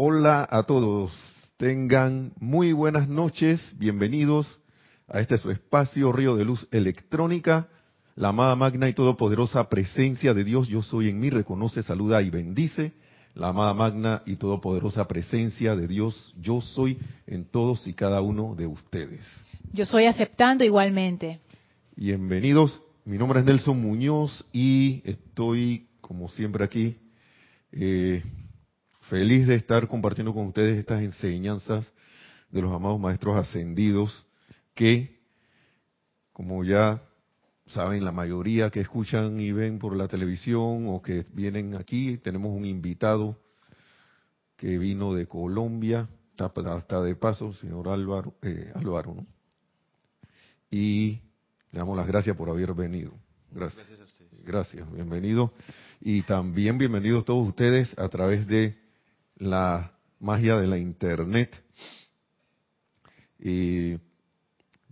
Hola a todos, tengan muy buenas noches, bienvenidos a este su espacio Río de Luz Electrónica, la amada magna y todopoderosa presencia de Dios, yo soy en mí, reconoce, saluda y bendice, la amada magna y todopoderosa presencia de Dios, yo soy en todos y cada uno de ustedes. Yo soy aceptando igualmente. Bienvenidos, mi nombre es Nelson Muñoz y estoy como siempre aquí eh, feliz de estar compartiendo con ustedes estas enseñanzas de los amados maestros ascendidos que, como ya saben, la mayoría que escuchan y ven por la televisión o que vienen aquí, tenemos un invitado que vino de Colombia, hasta de paso, señor Álvaro, eh, Álvaro ¿no? Y le damos las gracias por haber venido. Gracias. Gracias a ustedes. Gracias, bienvenido. Y también bienvenidos todos ustedes a través de la magia de la internet. Y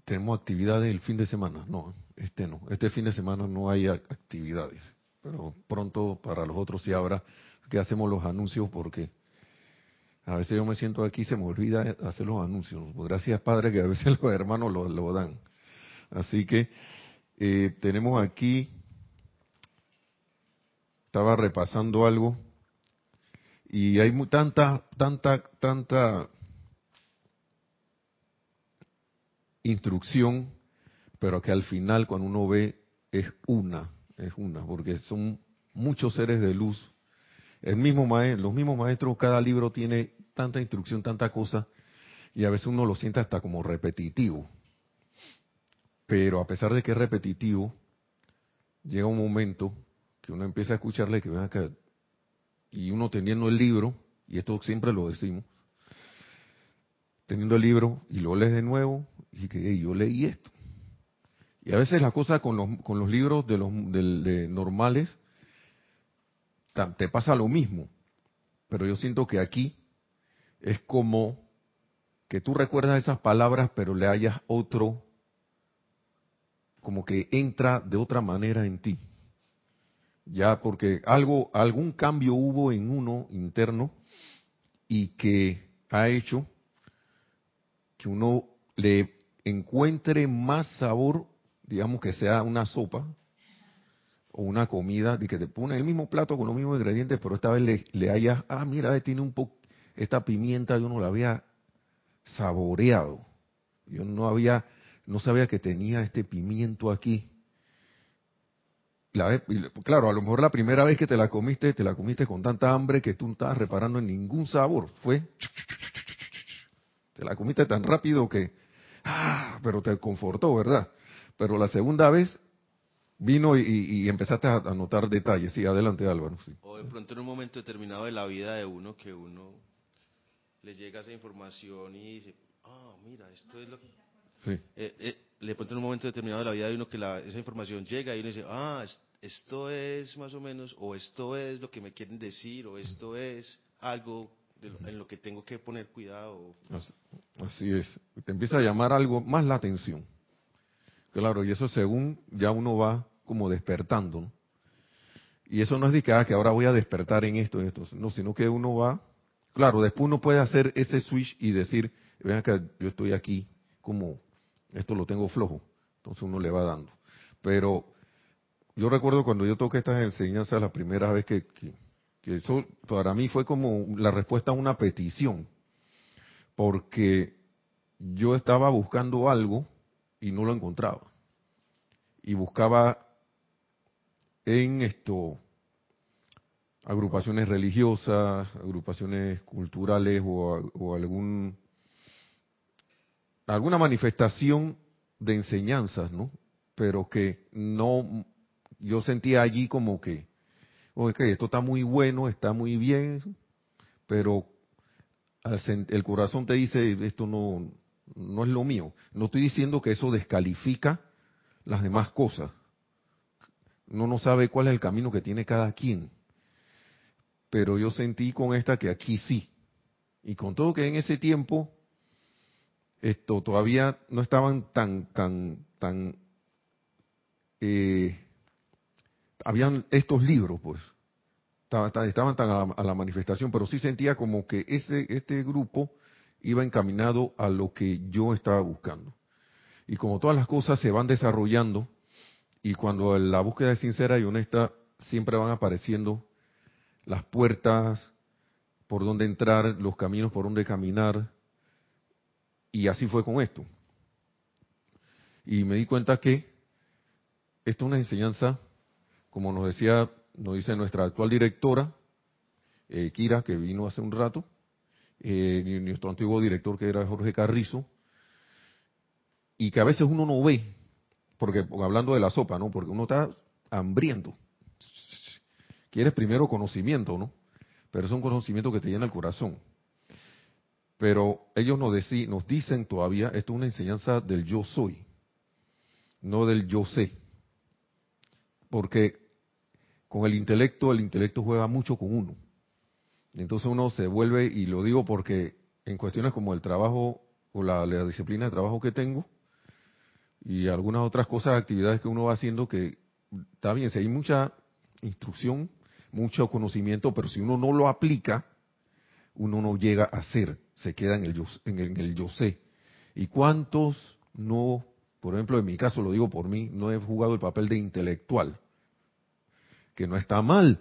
tenemos actividades el fin de semana. No, este no. Este fin de semana no hay actividades. Pero pronto para los otros sí habrá que hacemos los anuncios porque a veces yo me siento aquí y se me olvida hacer los anuncios. Gracias Padre que a veces los hermanos lo, dan. Así que eh, tenemos aquí estaba repasando algo y hay tanta, tanta, tanta instrucción, pero que al final cuando uno ve es una, es una, porque son muchos seres de luz. El mismo maestro, los mismos maestros, cada libro tiene tanta instrucción, tanta cosa, y a veces uno lo siente hasta como repetitivo. Pero a pesar de que es repetitivo, llega un momento que uno empieza a escucharle que ven acá, y uno teniendo el libro, y esto siempre lo decimos, teniendo el libro y lo lees de nuevo, y que yo leí esto. Y a veces la cosa con los, con los libros de los de, normales te pasa lo mismo, pero yo siento que aquí es como que tú recuerdas esas palabras, pero le hayas otro, como que entra de otra manera en ti ya porque algo, algún cambio hubo en uno interno y que ha hecho que uno le encuentre más sabor, digamos que sea una sopa o una comida, de que te pone el mismo plato con los mismos ingredientes, pero esta vez le, le hayas, ah, mira, tiene un poco, esta pimienta yo no la había saboreado. Yo no había, no sabía que tenía este pimiento aquí claro, a lo mejor la primera vez que te la comiste, te la comiste con tanta hambre que tú no estabas reparando en ningún sabor. Fue, te la comiste tan rápido que, ah, pero te confortó, ¿verdad? Pero la segunda vez vino y, empezaste a, notar detalles. Sí, adelante Álvaro. O de pronto en un momento determinado de la vida de uno que uno le llega esa información y dice, ah, mira, esto es lo que... Sí. Eh, eh, le pronto en un momento determinado de la vida de uno que esa información llega y uno dice, ah, esto es más o menos, o esto es lo que me quieren decir, o esto es algo en lo que tengo que poner cuidado. Así, es, te empieza a llamar algo más la atención. Claro, y eso según ya uno va como despertando. Y eso no es de que, ah, que ahora voy a despertar en esto, en esto, no, sino que uno va, claro, después uno puede hacer ese switch y decir, vean que yo estoy aquí, como esto lo tengo flojo, entonces uno le va dando. Pero yo recuerdo cuando yo toqué estas enseñanzas la primera vez que, eso para mí fue como la respuesta a una petición, porque yo estaba buscando algo y no lo encontraba. Y buscaba en esto agrupaciones religiosas, agrupaciones culturales o, o algún alguna manifestación de enseñanzas, ¿no? Pero que no yo sentía allí como que, ok, esto está muy bueno, está muy bien, pero el corazón te dice, esto no, no es lo mío. No estoy diciendo que eso descalifica las demás cosas. Uno no sabe cuál es el camino que tiene cada quien. Pero yo sentí con esta que aquí sí. Y con todo que en ese tiempo esto todavía no estaban tan, tan, tan eh, habían estos libros, pues, estaban tan a la, manifestación, pero sí sentía como que ese este grupo iba encaminado a lo que yo estaba buscando. Y como todas las cosas se van desarrollando, y cuando la búsqueda es sincera y honesta, siempre van apareciendo las puertas por donde entrar, los caminos por donde caminar, y así fue con esto. Y me di cuenta que esto es una enseñanza, como nos decía, nos dice nuestra actual directora, eh, Kira, que vino hace un rato, eh, nuestro antiguo director que era Jorge Carrizo, y que a veces uno no ve, porque hablando de la sopa, ¿no? Porque uno está hambriento. Quieres primero conocimiento, ¿no? Pero es un conocimiento que te llena el corazón. Pero ellos nos, nos dicen todavía, esto es una enseñanza del yo soy, no del yo sé. Porque con el intelecto, el intelecto juega mucho con uno. Entonces uno se vuelve, y lo digo porque en cuestiones como el trabajo o la, disciplina de trabajo que tengo, y algunas otras cosas, actividades que uno va haciendo que está bien, si hay mucha instrucción, mucho conocimiento, pero si uno no lo aplica, uno no llega a ser, se queda en el yo, en el yo sé. ¿Y cuántos no, por ejemplo, en mi caso lo digo por mí, no he jugado el papel de intelectual? Que no está mal,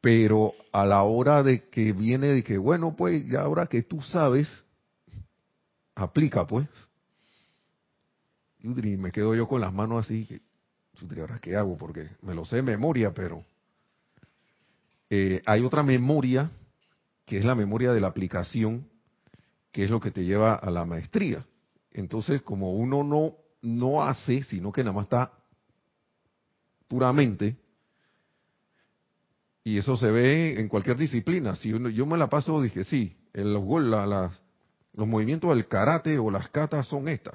pero a la hora de que viene de que, bueno, pues ya ahora que tú sabes, aplica pues. Y me quedo yo con las manos así, ¿ahora qué hago? Porque me lo sé de memoria, pero eh, hay otra memoria, que es la memoria de la aplicación, que es lo que te lleva a la maestría. Entonces, como uno no, no hace, sino que nada más está puramente, y eso se ve en cualquier disciplina. Si yo me la paso, dije, sí, los, los movimientos del karate o las katas son estas.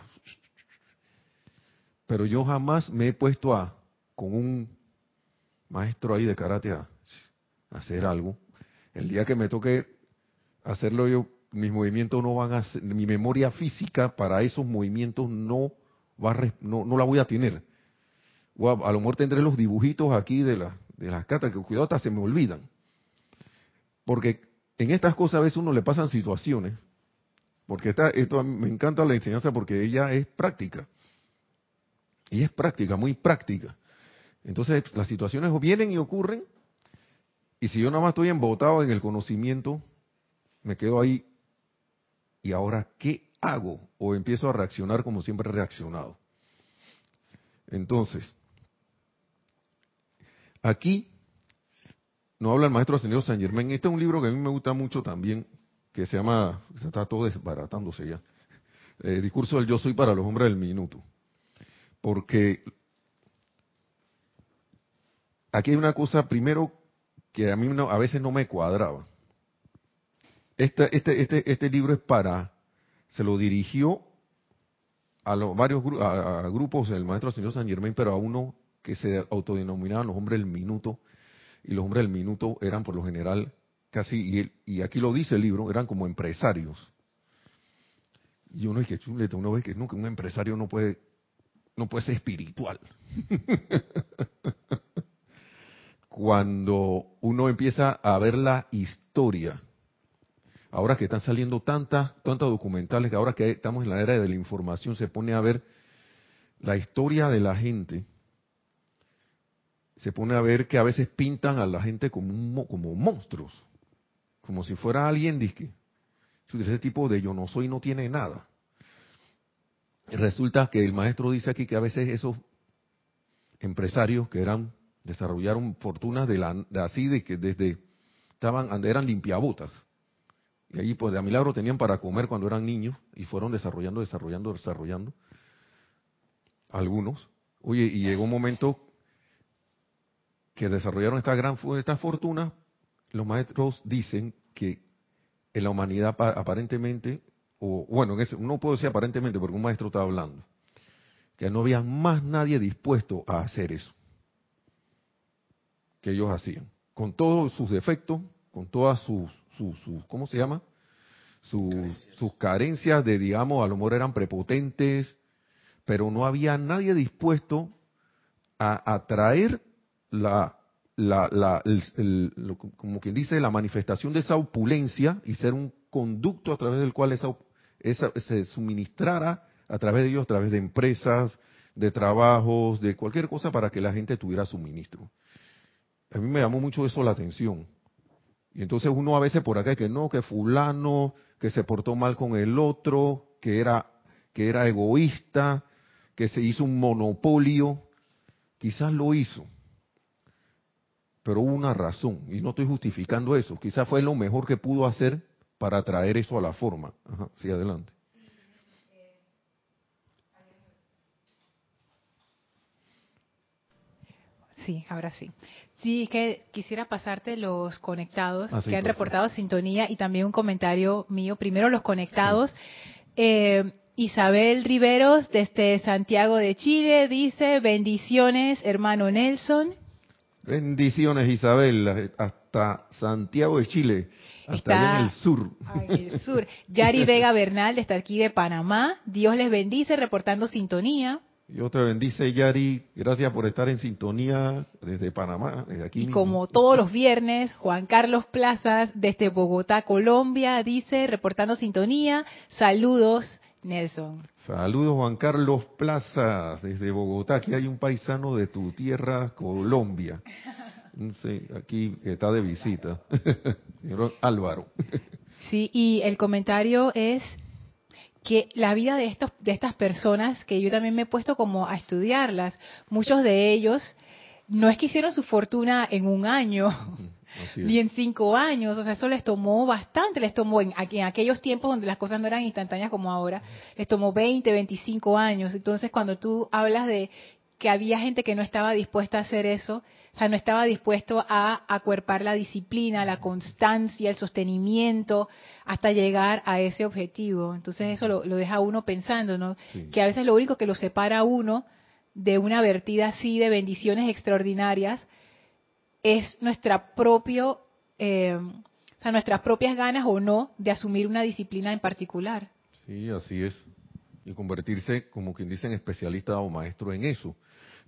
Pero yo jamás me he puesto a, con un maestro ahí de karate, a, hacer algo. El día que me toque hacerlo yo, mis movimientos no van a ser, mi memoria física para esos movimientos no va no, no la voy a tener. a, lo mejor tendré los dibujitos aquí de la, de las cartas, que cuidado hasta se me olvidan. Porque en estas cosas a veces uno le pasan situaciones, porque esta, esto me encanta la enseñanza porque ella es práctica. Y es práctica, muy práctica. Entonces las situaciones vienen y ocurren, y si yo nada más estoy embotado en el conocimiento, me quedo ahí. ¿Y ahora qué hago? O empiezo a reaccionar como siempre he reaccionado. Entonces, Aquí nos habla el maestro ascendido San Germán. Este es un libro que a mí me gusta mucho también, que se llama, está todo desbaratándose ya, eh, Discurso del Yo Soy para los Hombres del Minuto. Porque aquí hay una cosa, primero, que a mí a veces no me cuadraba. Este, este, este, este libro es para, se lo dirigió a los varios a, grupos el maestro ascendido San Germán, pero a uno que se autodenominaban los hombres del minuto, y los hombres del minuto eran por lo general casi, y, aquí lo dice el libro, eran como empresarios. Y uno es que uno ve que nunca un empresario no puede, no puede ser espiritual. Cuando uno empieza a ver la historia, ahora que están saliendo tantas, tantas documentales, que ahora que estamos en la era de la información, se pone a ver la historia de la gente se pone a ver que a veces pintan a la gente como, como monstruos, como si fuera alguien disque. Ese tipo de yo no soy no tiene nada. resulta que el maestro dice aquí que a veces esos empresarios que eran desarrollaron fortunas de, la, de así de que desde estaban eran limpiabotas y allí pues de a milagro tenían para comer cuando eran niños y fueron desarrollando desarrollando desarrollando algunos oye y llegó un momento que desarrollaron esta gran esta fortuna, los maestros dicen que en la humanidad aparentemente, o bueno, no puedo decir aparentemente porque un maestro estaba hablando, que no había más nadie dispuesto a hacer eso que ellos hacían, con todos sus defectos, con todas sus, sus, ¿cómo se llama? Sus, sus carencias de, digamos, a lo mejor eran prepotentes, pero no había nadie dispuesto a atraer la, la, como quien dice, la manifestación de esa opulencia y ser un conducto a través del cual esa, esa, se suministrara a través de ellos, a través de empresas, de trabajos, de cualquier cosa para que la gente tuviera suministro. A mí me llamó mucho eso la atención. Y entonces uno a veces por acá que no, que fulano, que se portó mal con el otro, que era, que era egoísta, que se hizo un monopolio, quizás lo hizo. Pero hubo una razón, y no estoy justificando eso, quizás fue lo mejor que pudo hacer para traer eso a la forma. Ajá, sí, adelante. Sí, ahora sí. Sí, que quisiera pasarte los conectados ah, que han reportado sintonía y también un comentario mío. Primero los conectados. Eh, Isabel Riveros desde Santiago de Chile dice bendiciones, hermano Nelson. Bendiciones Isabel, hasta Santiago de Chile. Hasta en el sur. En el sur. Yari Vega Bernal, desde aquí de Panamá. Dios les bendice, reportando sintonía. Dios te bendice, Yari. Gracias por estar en sintonía desde Panamá, desde aquí. Y como todos los viernes, Juan Carlos Plazas, desde Bogotá, Colombia, dice, reportando sintonía. Saludos, Nelson. Saludos, Juan Carlos Plazas, desde Bogotá. Aquí hay un paisano de tu tierra, Colombia. Sí, aquí está de visita. Señor Álvaro. Sí, y el comentario es que la vida de estos de estas personas que yo también me he puesto como a estudiarlas muchos de ellos no es que hicieron su fortuna en un año ni en cinco años o sea eso les tomó bastante les tomó en, en aquellos tiempos donde las cosas no eran instantáneas como ahora les tomó 20 25 años entonces cuando tú hablas de que había gente que no estaba dispuesta a hacer eso o sea, no estaba dispuesto a acuerpar la disciplina, la constancia, el sostenimiento, hasta llegar a ese objetivo. Entonces eso lo, deja uno pensando, ¿no? Que a veces lo único que lo separa a uno de una vertida así de bendiciones extraordinarias es nuestra propio, eh, o sea, nuestras propias ganas o no de asumir una disciplina en particular. Sí, así es. Y convertirse, como quien dice, en especialista o maestro en eso.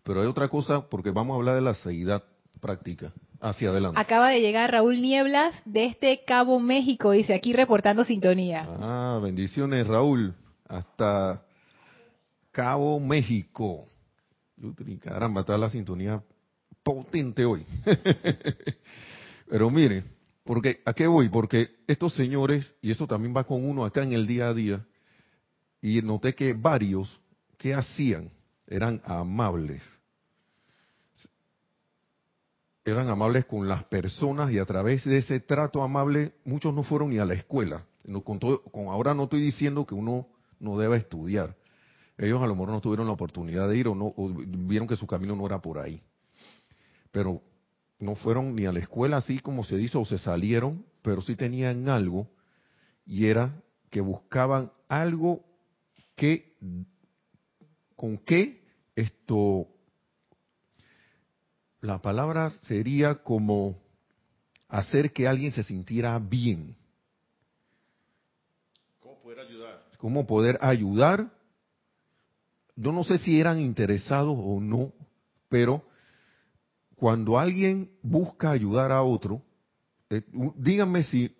Pero hay otra cosa, porque vamos a hablar de la seguridad práctica. Hacia adelante. Acaba de llegar Raúl Nieblas de este Cabo México, dice aquí reportando sintonía. Ah, bendiciones Raúl, hasta Cabo México. Caramba, está la sintonía potente hoy. Pero mire, porque ¿a qué voy? Porque estos señores, y eso también va con uno acá en el día a día, y noté que varios, ¿qué hacían? eran amables. Eran amables con las personas y a través de ese trato amable muchos no fueron ni a la escuela. con, con ahora no estoy diciendo que uno no deba estudiar. Ellos a lo mejor no tuvieron la oportunidad de ir o, no, vieron que su camino no era por ahí. Pero no fueron ni a la escuela así como se dice o se salieron, pero sí tenían algo y era que buscaban algo que con qué esto, la palabra sería como hacer que alguien se sintiera bien. ¿Cómo poder ayudar? ¿Cómo poder ayudar? Yo no sé si eran interesados o no, pero cuando alguien busca ayudar a otro, eh, díganme si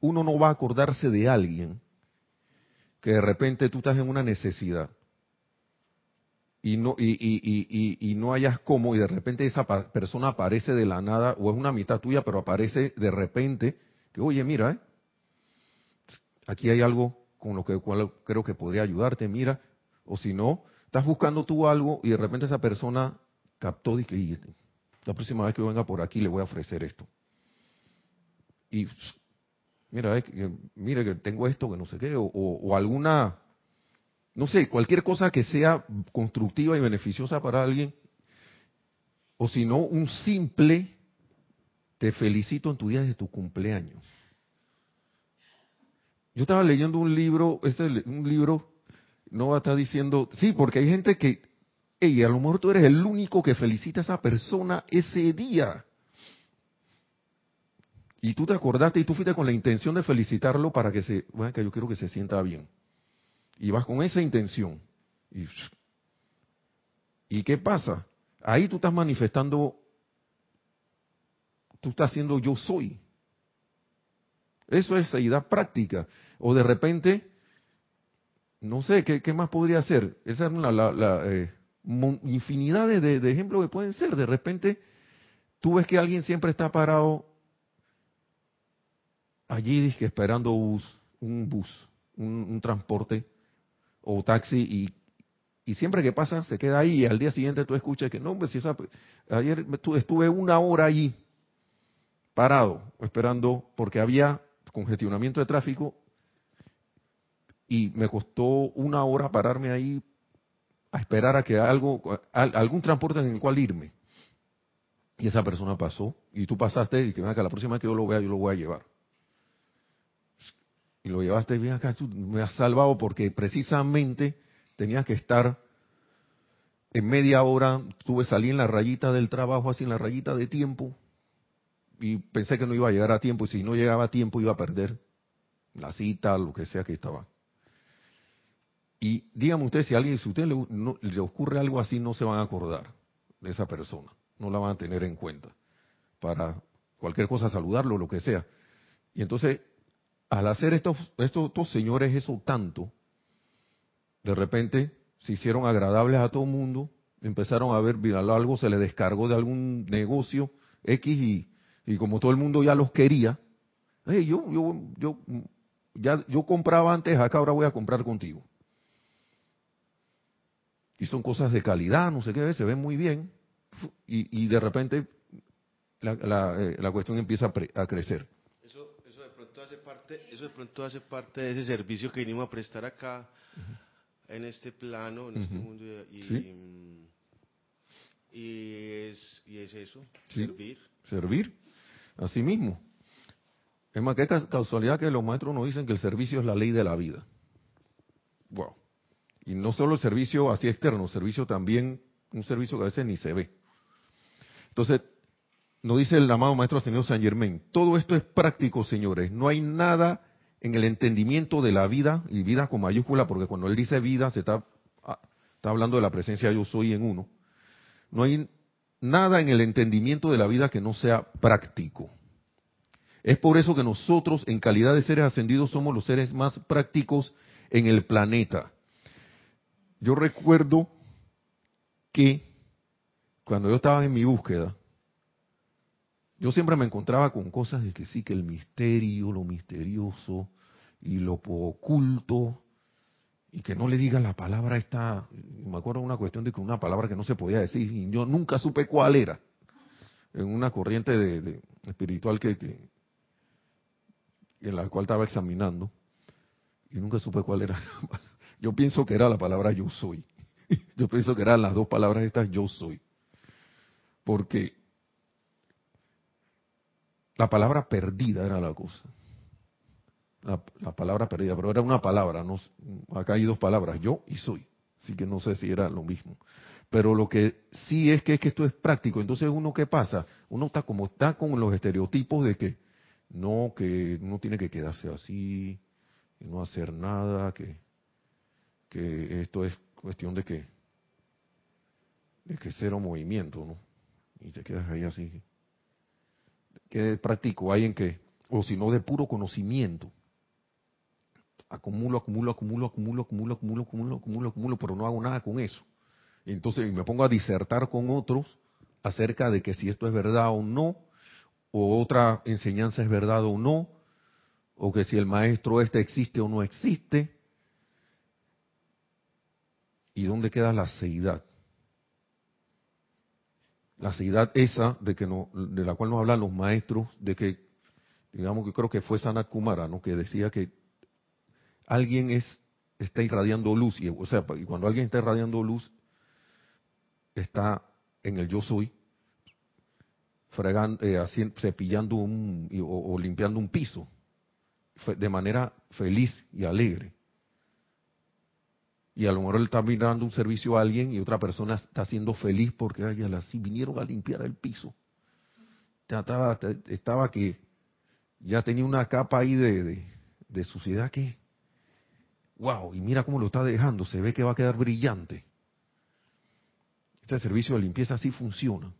uno no va a acordarse de alguien que de repente tú estás en una necesidad y no, y, y, y, no hayas cómo, y de repente esa persona aparece de la nada, o es una mitad tuya, pero aparece de repente, que oye, mira, ¿eh? aquí hay algo con lo que cual creo que podría ayudarte, mira, o si no, estás buscando tú algo y de repente esa persona captó y la próxima vez que venga por aquí le voy a ofrecer esto. Y mira, eh, mira que tengo esto, que no sé qué, o alguna no sé, cualquier cosa que sea constructiva y beneficiosa para alguien, o si no, un simple, te felicito en tu día de tu cumpleaños. Yo estaba leyendo un libro, este, un libro, no va a estar diciendo, sí, porque hay gente que, hey, a lo mejor tú eres el único que felicita a esa persona ese día. Y tú te acordaste y tú fuiste con la intención de felicitarlo para que se, bueno, que yo quiero que se sienta bien. Y vas con esa intención. Y, qué pasa? Ahí tú estás manifestando tú estás haciendo yo soy. Eso es seidad práctica. O de repente, no sé, ¿qué, más podría ser? Esa es la, eh, infinidad de, ejemplos que pueden ser. De repente, tú ves que alguien siempre está parado allí, esperando bus, un bus, un, transporte o taxi y, y siempre que pasa se queda ahí y al día siguiente tú escuchas que no, si esa, ayer estuve una hora allí parado esperando porque había congestionamiento de tráfico y me costó una hora pararme ahí a esperar a que algo, algún transporte en el cual irme. Y esa persona pasó, y tú pasaste, y que venga, la próxima vez que yo lo vea, yo lo voy a llevar. Y lo llevaste bien acá, tú me has salvado porque precisamente tenías que estar en media hora, tuve salí en la rayita del trabajo, así en la rayita de tiempo, y pensé que no iba a llegar a tiempo, y si no llegaba a tiempo iba a perder la cita, lo que sea que estaba. Y dígame usted, si a alguien, si usted le, le ocurre algo así, no se van a acordar de esa persona, no la van a tener en cuenta para cualquier cosa, saludarlo, lo que sea. Y entonces, al hacer estos, estos, estos señores eso tanto, de repente se hicieron agradables a todo el mundo, empezaron a ver, algo se le descargó de algún negocio X y y como todo el mundo ya los quería, yo, yo, yo, ya, yo compraba antes, acá ahora voy a comprar contigo. Y son cosas de calidad, no sé qué, se ven muy bien, y, y de repente la, la, eh, la cuestión empieza a, crecer. Eso, eso, de pronto hace parte, eso de pronto hace parte de ese servicio que vinimos a prestar acá, en este plano, en este mundo, y, y, es, y es eso, servir. Servir. Así mismo. Es más, que casualidad que los maestros nos dicen que el servicio es la ley de la vida. Wow. Y no solo el servicio así externo, servicio también, un servicio que a veces ni se ve. Entonces, nos dice el amado maestro señor San Germain, todo esto es práctico, señores. No hay nada en el entendimiento de la vida, y vida con mayúscula, porque cuando él dice vida, se está, ah, está hablando de la presencia yo soy en uno. No hay nada en el entendimiento de la vida que no sea práctico. Es por eso que nosotros, en calidad de seres ascendidos, somos los seres más prácticos en el planeta. Yo recuerdo que cuando yo estaba en mi búsqueda, yo siempre me encontraba con cosas de que sí, que el misterio, lo misterioso y lo oculto y que no le diga la palabra esta, me acuerdo una cuestión de que una palabra que no se podía decir, y yo nunca supe cuál era, en una corriente de, espiritual que, en la cual estaba examinando, y nunca supe cuál era. Yo pienso que era la palabra yo soy. Yo pienso que eran las dos palabras estas yo soy. Porque la palabra perdida era la cosa la, palabra perdida, pero era una palabra, no, acá hay dos palabras, yo y soy, así que no sé si era lo mismo. Pero lo que sí es que, es que esto es práctico, entonces uno qué pasa, uno está como está con los estereotipos de que no, que uno tiene que quedarse así, y no hacer nada, que, que esto es cuestión de que, de que cero movimiento, ¿no? Y te quedas ahí así. ¿Qué práctico hay en que, o si no de puro conocimiento? acumulo, acumulo, acumulo, acumulo, acumulo, acumulo, acumulo, acumulo, acumulo, pero no hago nada con eso. entonces me pongo a disertar con otros acerca de que si esto es verdad o no, o otra enseñanza es verdad o no, o que si el maestro este existe o no existe. ¿Y dónde queda la seidad? La seidad esa de que no, de la cual nos hablan los maestros, de que, digamos que creo que fue Sanat Kumara, ¿no? que decía que alguien es, está irradiando luz, y, o sea, cuando alguien está irradiando luz, está en el yo soy, fregando, eh, cepillando un, o, limpiando un piso, de manera feliz y alegre. Y a lo mejor él está mirando un servicio a alguien y otra persona está siendo feliz porque ay, así vinieron a limpiar el piso. Estaba, que ya tenía una capa ahí de, suciedad que wow, y mira cómo lo está dejando, se ve que va a quedar brillante. Este servicio de limpieza así funciona.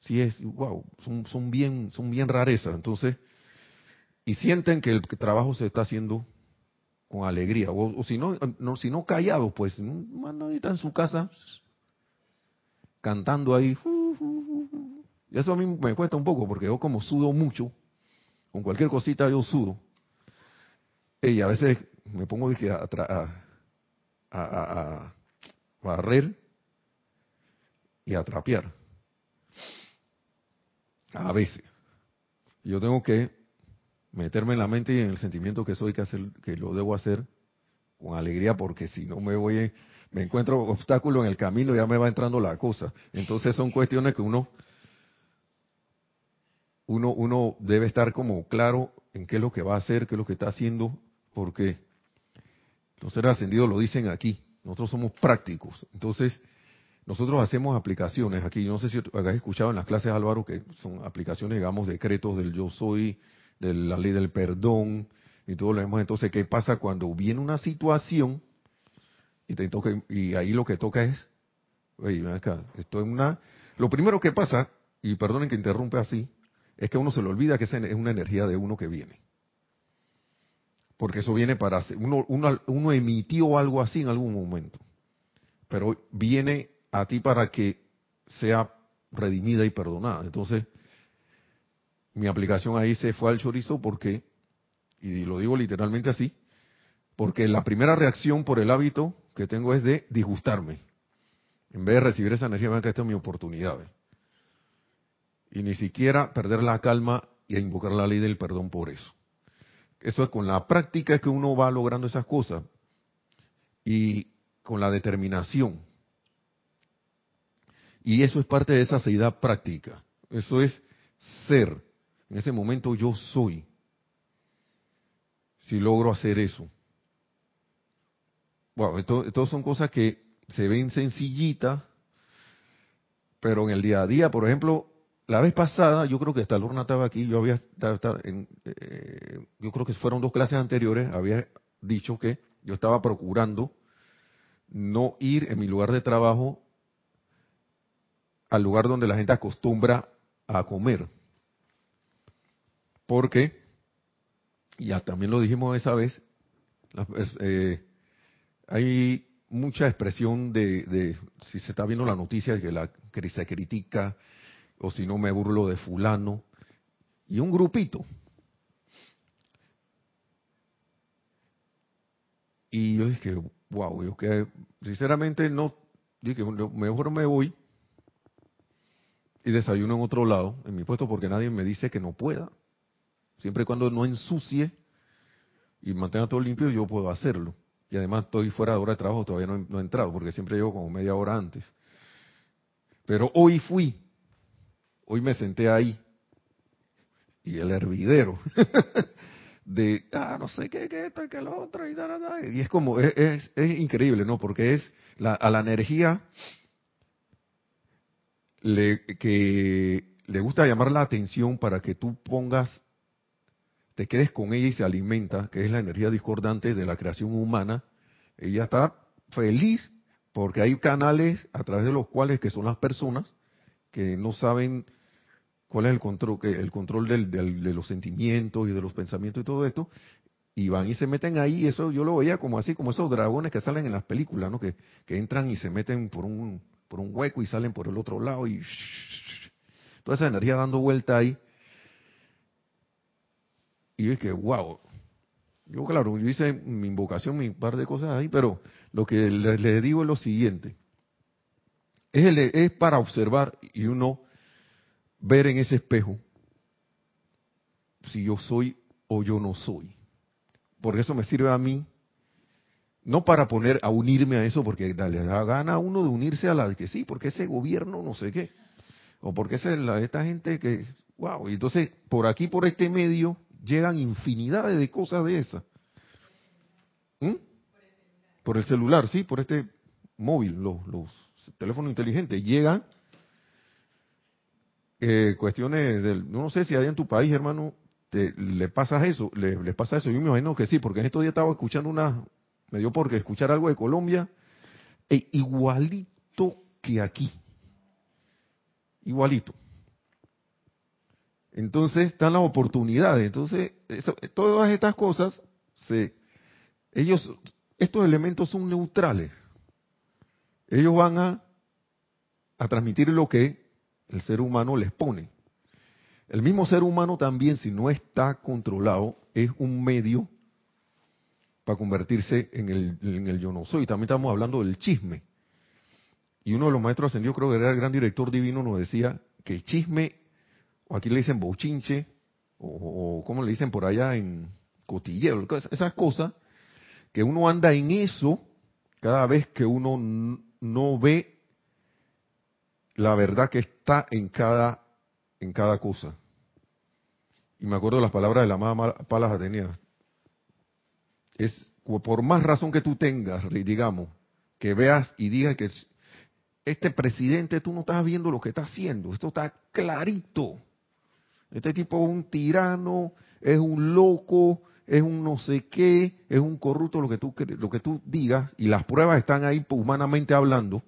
sí es, wow, son, son bien, son bien rarezas. Entonces, y sienten que el trabajo se está haciendo con alegría, o, si no, no, si no pues, nadie está en su casa cantando ahí. Y eso a mí me cuesta un poco, porque yo como sudo mucho, con cualquier cosita yo sudo. Y a veces me pongo dije, a, a, a, barrer y a trapear. A veces. Yo tengo que meterme en la mente y en el sentimiento que soy que hacer, que lo debo hacer con alegría, porque si no me voy, me encuentro obstáculo en el camino, ya me va entrando la cosa. Entonces son cuestiones que uno, uno, uno debe estar como claro en qué es lo que va a hacer, qué es lo que está haciendo, porque los seres ascendidos lo dicen aquí. Nosotros somos prácticos. Entonces, nosotros hacemos aplicaciones aquí. No sé si habéis escuchado en las clases, Álvaro, que son aplicaciones, digamos, decretos del yo soy, de la ley del perdón y todo lo demás. Entonces, ¿qué pasa cuando viene una situación y te toca, y ahí lo que toca es, oye, acá, esto es una, lo primero que pasa, y perdonen que interrumpe así, es que uno se le olvida que es una energía de uno que viene porque eso viene para uno, uno, uno emitió algo así en algún momento, pero viene a ti para que sea redimida y perdonada. Entonces, mi aplicación ahí se fue al chorizo porque, y lo digo literalmente así, porque la primera reacción por el hábito que tengo es de disgustarme. En vez de recibir esa energía, vean que esta es mi oportunidad. Y ni siquiera perder la calma y invocar la ley del perdón por eso. Eso es con la práctica que uno va logrando esas cosas y con la determinación. Y eso es parte de esa seidad práctica. Eso es ser. En ese momento yo soy. Si logro hacer eso. Bueno, esto, son cosas que se ven sencillitas, pero en el día a día, por ejemplo, la vez pasada, yo creo que hasta Lorna estaba aquí, yo había, en, eh, yo creo que fueron dos clases anteriores, había dicho que yo estaba procurando no ir en mi lugar de trabajo al lugar donde la gente acostumbra a comer. Porque, ya también lo dijimos esa vez, eh, hay mucha expresión de, de, si se está viendo la noticia, que, la, que se critica o si no me burlo de fulano, y un grupito. Y yo dije, wow, yo que sinceramente no, dije, mejor me voy y desayuno en otro lado, en mi puesto, porque nadie me dice que no pueda. Siempre y cuando no ensucie y mantenga todo limpio, yo puedo hacerlo. Y además estoy fuera de hora de trabajo, todavía no no he entrado, porque siempre llego como media hora antes. Pero hoy fui Hoy me senté ahí y el hervidero de, ah, no sé qué, qué esto y qué lo otro y Y es como, es, es, increíble, ¿no? Porque es la, a la energía le, que le gusta llamar la atención para que tú pongas, te quedes con ella y se alimenta, que es la energía discordante de la creación humana. Ella está feliz porque hay canales a través de los cuales, que son las personas, que no saben cuál es el control, el control de los sentimientos y de los pensamientos y todo esto, y van y se meten ahí, eso yo lo veía como así, como esos dragones que salen en las películas, ¿no? Que, que entran y se meten por un, por un hueco y salen por el otro lado y toda esa energía dando vuelta ahí. Y es que, wow. Yo, claro, yo hice mi invocación, mi par de cosas ahí, pero lo que les, digo es lo siguiente. Es, el, es para observar y uno ver en ese espejo si yo soy o yo no soy. Porque eso me sirve a mí, no para poner a unirme a eso, porque le da gana a uno de unirse a la que sí, porque ese gobierno no sé qué, o porque esa es la, esta gente que, wow, y entonces por aquí, por este medio, llegan infinidades de cosas de esas. ¿Mm? Por el celular, sí, por este móvil, los, teléfonos inteligentes, llegan eh, cuestiones del, no sé si hay en tu país, hermano, te, le pasas eso, le, pasa eso. Yo me imagino que sí, porque en estos días estaba escuchando una, me dio porque escuchar algo de Colombia, e igualito que aquí, igualito. Entonces están las oportunidades. Entonces, todas estas cosas, se, ellos, estos elementos son neutrales. Ellos van a, transmitir lo que el ser humano les pone. El mismo ser humano también, si no está controlado, es un medio para convertirse en el, en el yo no soy. También estamos hablando del chisme. Y uno de los maestros ascendidos, creo que era el gran director divino, nos decía que el chisme, o aquí le dicen bochinche, o, como le dicen por allá en cotillero, esas cosas, que uno anda en eso cada vez que uno no ve la verdad que está en cada, en cada cosa. Y me acuerdo las palabras de la amada Palas Atenea. Es por más razón que tú tengas, digamos, que veas y digas que este presidente, tú no estás viendo lo que está haciendo, esto está clarito. Este tipo es un tirano, es un loco, es un no sé qué, es un corrupto, lo que tú, lo que tú digas, y las pruebas están ahí humanamente hablando,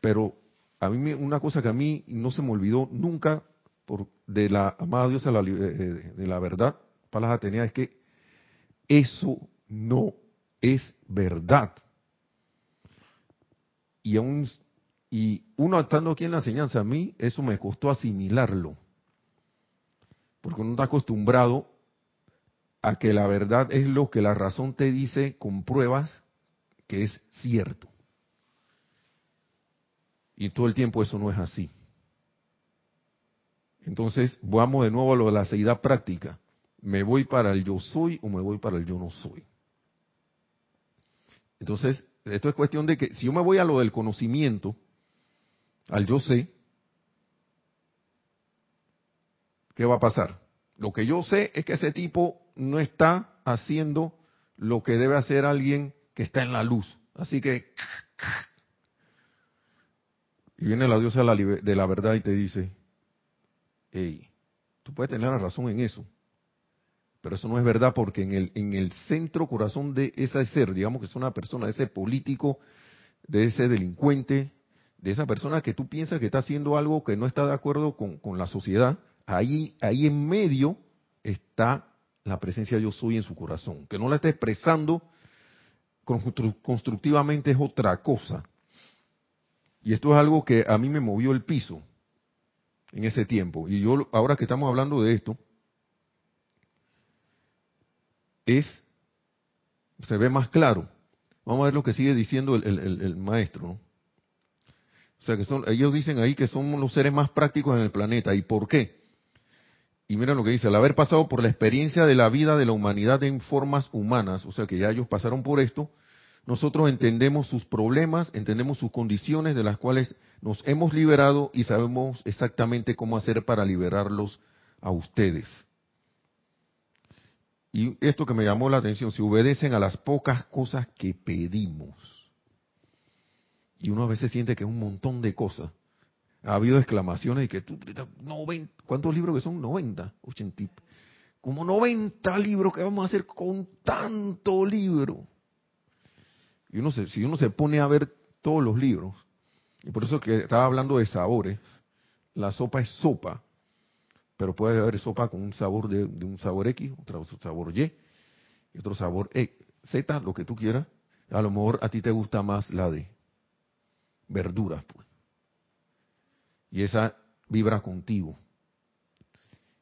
pero a mí una cosa que a mí no se me olvidó nunca por, de la amada diosa de la, eh, la verdad, para las Atenea, es que eso no es verdad. Y aún y uno estando aquí en la enseñanza, a mí eso me costó asimilarlo. Porque uno está acostumbrado a que la verdad es lo que la razón te dice con pruebas que es cierto. Y todo el tiempo eso no es así. Entonces, vamos de nuevo a lo de la seguida práctica. ¿Me voy para el yo soy o me voy para el yo no soy? Entonces, esto es cuestión de que si yo me voy a lo del conocimiento, al yo sé, ¿qué va a pasar? Lo que yo sé es que ese tipo no está haciendo lo que debe hacer alguien que está en la luz. Así que... Y viene la diosa de la verdad y te dice, hey, tú puedes tener la razón en eso, pero eso no es verdad porque en el, en el centro corazón de ese ser, digamos que es una persona, de ese político, de ese delincuente, de esa persona que tú piensas que está haciendo algo que no está de acuerdo con, la sociedad, ahí, ahí en medio está la presencia yo soy en su corazón. Que no la está expresando constructivamente es otra cosa. Y esto es algo que a mí me movió el piso en ese tiempo. Y yo, ahora que estamos hablando de esto, es, se ve más claro. Vamos a ver lo que sigue diciendo el, el maestro. ¿no? O sea, que son, ellos dicen ahí que somos los seres más prácticos en el planeta. ¿Y por qué? Y miren lo que dice, al haber pasado por la experiencia de la vida de la humanidad en formas humanas, o sea que ya ellos pasaron por esto, nosotros entendemos sus problemas, entendemos sus condiciones de las cuales nos hemos liberado y sabemos exactamente cómo hacer para liberarlos a ustedes. Y esto que me llamó la atención, si obedecen a las pocas cosas que pedimos. Y uno a veces siente que es un montón de cosas. Ha habido exclamaciones y que tú, 90, ¿cuántos libros que son? 90, 80, como 90 libros que vamos a hacer con tanto libro. Y uno se, si uno se pone a ver todos los libros, y por eso que estaba hablando de sabores, la sopa es sopa, pero puede haber sopa con un sabor de, un sabor X, otro sabor Y, y otro sabor e, Z, lo que tú quieras. A lo mejor a ti te gusta más la de verduras, pues. Y esa vibra contigo.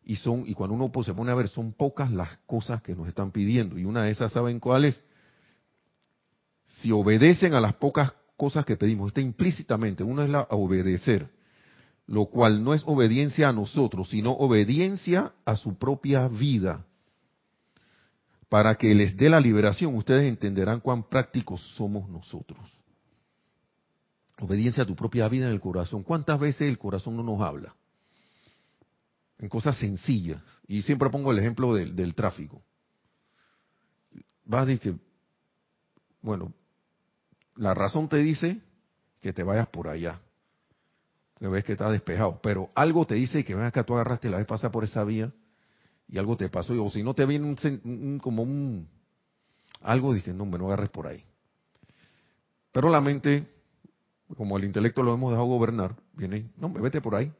Y son, y cuando uno pues, se pone a ver, son pocas las cosas que nos están pidiendo. Y una de esas, ¿saben cuáles? Si obedecen a las pocas cosas que pedimos, está implícitamente, una es la obedecer, lo cual no es obediencia a nosotros, sino obediencia a su propia vida. Para que les dé la liberación, ustedes entenderán cuán prácticos somos nosotros. Obediencia a tu propia vida en el corazón. ¿Cuántas veces el corazón no nos habla? En cosas sencillas. Y siempre pongo el ejemplo del, tráfico. Vas a decir que, bueno, la razón te dice que te vayas por allá. Que ves que está despejado. Pero algo te dice que veas que tú agarraste la vez pasada por esa vía y algo te pasó. O si no te viene un, como un algo, dije, no, me no agarres por ahí. Pero la mente como el intelecto lo hemos dejado gobernar, viene, no, me vete por ahí,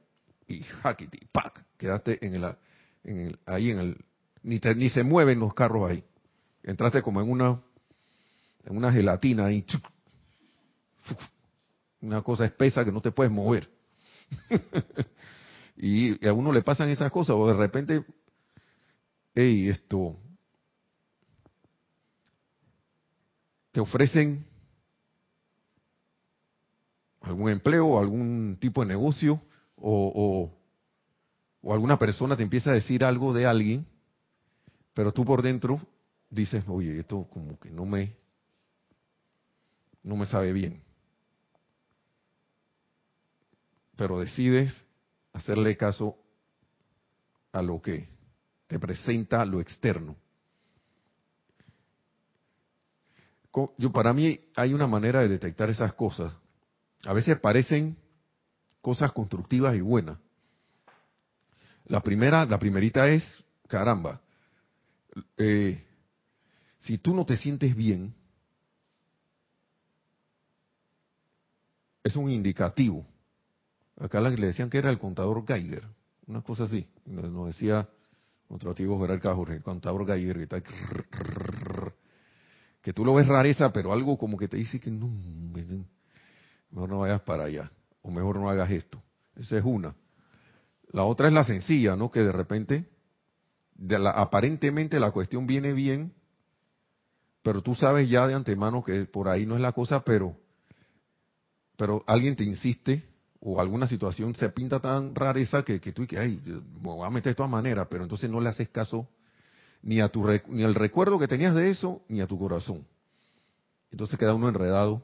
y hackity, pack, quedaste en el, ahí en el, ni, ni se mueven los carros ahí. Entraste como en una, en una gelatina ahí, una cosa espesa que no te puedes mover. y, a uno le pasan esas cosas, o de repente, hey, esto, te ofrecen algún empleo, algún tipo de negocio, o, o, alguna persona te empieza a decir algo de alguien, pero tú por dentro dices, oye, esto como que no me, no me sabe bien. Pero decides hacerle caso a lo que te presenta lo externo. Yo, para mí hay una manera de detectar esas cosas. A veces parecen cosas constructivas y buenas. La primera, la primerita es, caramba, eh, si tú no te sientes bien, es un indicativo. Acá le decían que era el contador Geiger, una cosa así. Nos decía nuestro antiguo Gerard Jorge, el contador Geiger, que, está, que tú lo ves rareza, pero algo como que te dice que no, mejor no vayas para allá, o mejor no hagas esto. Esa es una. La otra es la sencilla, ¿no? Que de repente, la, aparentemente la cuestión viene bien, pero tú sabes ya de antemano que por ahí no es la cosa, pero, pero alguien te insiste o alguna situación se pinta tan rareza que, que tú que ay, voy a meter de todas maneras, pero entonces no le haces caso ni a tu ni al recuerdo que tenías de eso, ni a tu corazón. Entonces queda uno enredado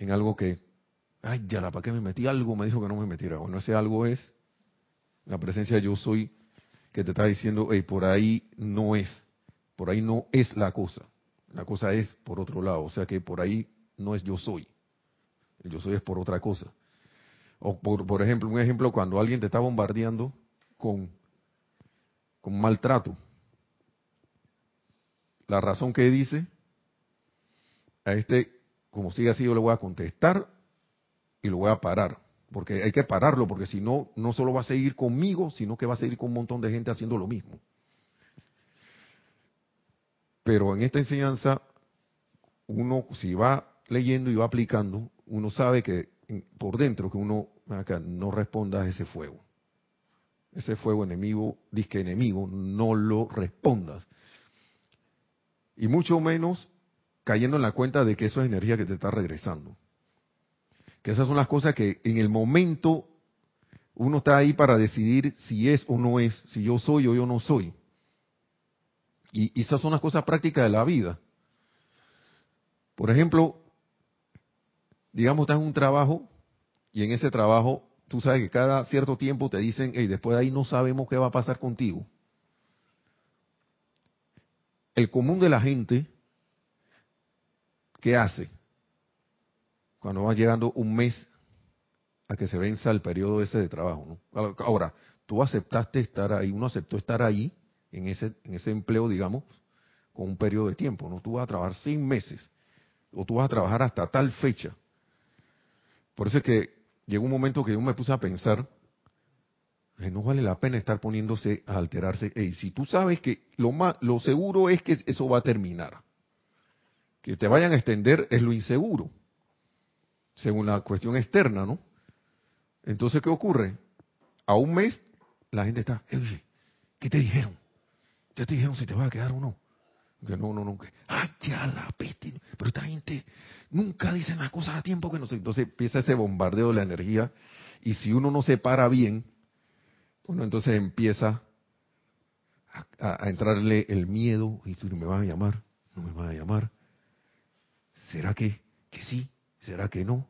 en algo que, ay, ya la para qué me metí algo, me dijo que no me metiera. Bueno, ese algo es la presencia de yo soy que te está diciendo, hey, por ahí no es, por ahí no es la cosa. La cosa es por otro lado, o sea que por ahí no es yo soy. El yo soy es por otra cosa. O por, por ejemplo, un ejemplo cuando alguien te está bombardeando con, con maltrato. La razón que dice, a este, como sigue así, yo le voy a contestar y lo voy a parar. Porque hay que pararlo, porque si no, no solo va a seguir conmigo, sino que va a seguir con un montón de gente haciendo lo mismo. Pero en esta enseñanza, uno si va leyendo y va aplicando, uno sabe que por dentro que uno acá, no responda a ese fuego. Ese fuego enemigo, disque enemigo, no lo respondas. Y mucho menos cayendo en la cuenta de que eso es energía que te está regresando. Que esas son las cosas que en el momento uno está ahí para decidir si es o no es, si yo soy o yo no soy. Y, esas son las cosas prácticas de la vida. Por ejemplo, digamos, estás en un trabajo y en ese trabajo tú sabes que cada cierto tiempo te dicen, hey, después de ahí no sabemos qué va a pasar contigo. El común de la gente, ¿qué hace? Cuando va llegando un mes a que se venza el periodo ese de trabajo. ¿no? Ahora, tú aceptaste estar ahí, uno aceptó estar ahí, en ese, en ese empleo, digamos, con un periodo de tiempo. ¿no? Tú vas a trabajar seis meses, o tú vas a trabajar hasta tal fecha. Por eso es que llegó un momento que yo me puse a pensar, no vale la pena estar poniéndose a alterarse. y si tú sabes que lo, más, lo seguro es que eso va a terminar. Que te vayan a extender es lo inseguro, según la cuestión externa, ¿no? Entonces, ¿qué ocurre? A un mes la gente está, ¿qué te dijeron? ¿Ya te dijeron si te vas a quedar o no? Que no, no, no. ¡Ay, ya la peste! Pero esta gente nunca dice las cosas a tiempo que no sé. Entonces empieza ese bombardeo de la energía. Y si uno no se para bien, uno entonces empieza a, entrarle el miedo. Y tú me vas a llamar, no me vas a llamar. ¿Será que, que sí? ¿Será que no?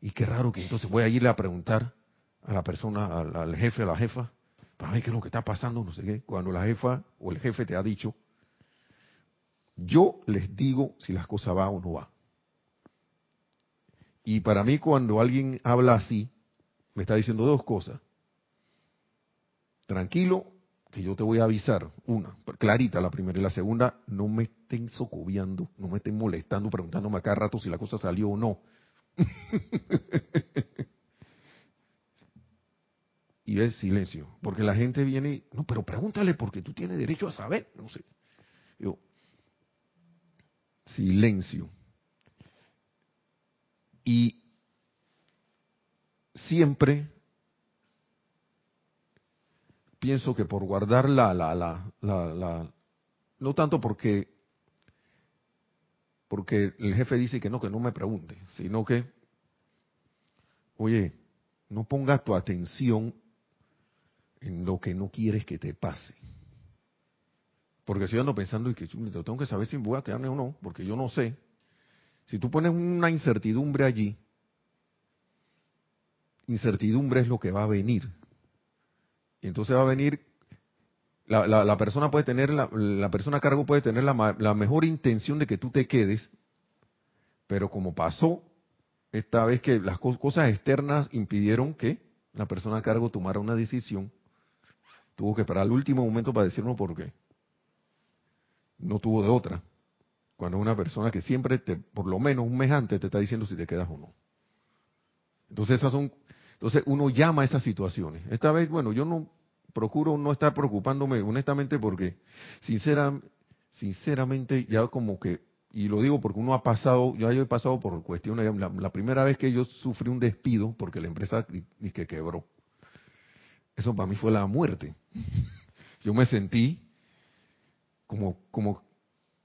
Y qué raro que entonces voy a irle a preguntar a la persona, al, al jefe, a la jefa, para ver qué es lo que está pasando, no sé qué. Cuando la jefa o el jefe te ha dicho, yo les digo si las cosas van o no van. Y para mí cuando alguien habla así, me está diciendo dos cosas. Tranquilo, que yo te voy a avisar. Una, clarita la primera. Y la segunda, no me estén socoviando, no me estén molestando, preguntándome a cada rato si la cosa salió o no. y es silencio. Porque la gente viene, no, pero pregúntale porque tú tienes derecho a saber. Yo, silencio. Y siempre pienso que por guardar la, la, la, la, no tanto porque, porque el jefe dice que no, que no me pregunte, sino que, oye, no pongas tu atención en lo que no quieres que te pase. Porque si yo ando pensando y que tengo que saber si voy a quedarme o no, porque yo no sé. Si tú pones una incertidumbre allí, incertidumbre es lo que va a venir. Y entonces va a venir, la, la, persona puede tener, la, la, persona a cargo puede tener la, la mejor intención de que tú te quedes, pero como pasó esta vez que las cosas externas impidieron que la persona a cargo tomara una decisión, tuvo que esperar al último momento para decirnos por qué. No tuvo de otra. Cuando una persona que siempre, te, por lo menos un mes antes, te está diciendo si te quedas o no. Entonces esas son entonces uno llama a esas situaciones. Esta vez, bueno, yo no procuro no estar preocupándome honestamente porque sinceramente ya como que, y lo digo porque uno ha pasado, yo he pasado por cuestiones, la, primera vez que yo sufrí un despido porque la empresa que quebró, eso para mí fue la muerte. Yo me sentí como, como,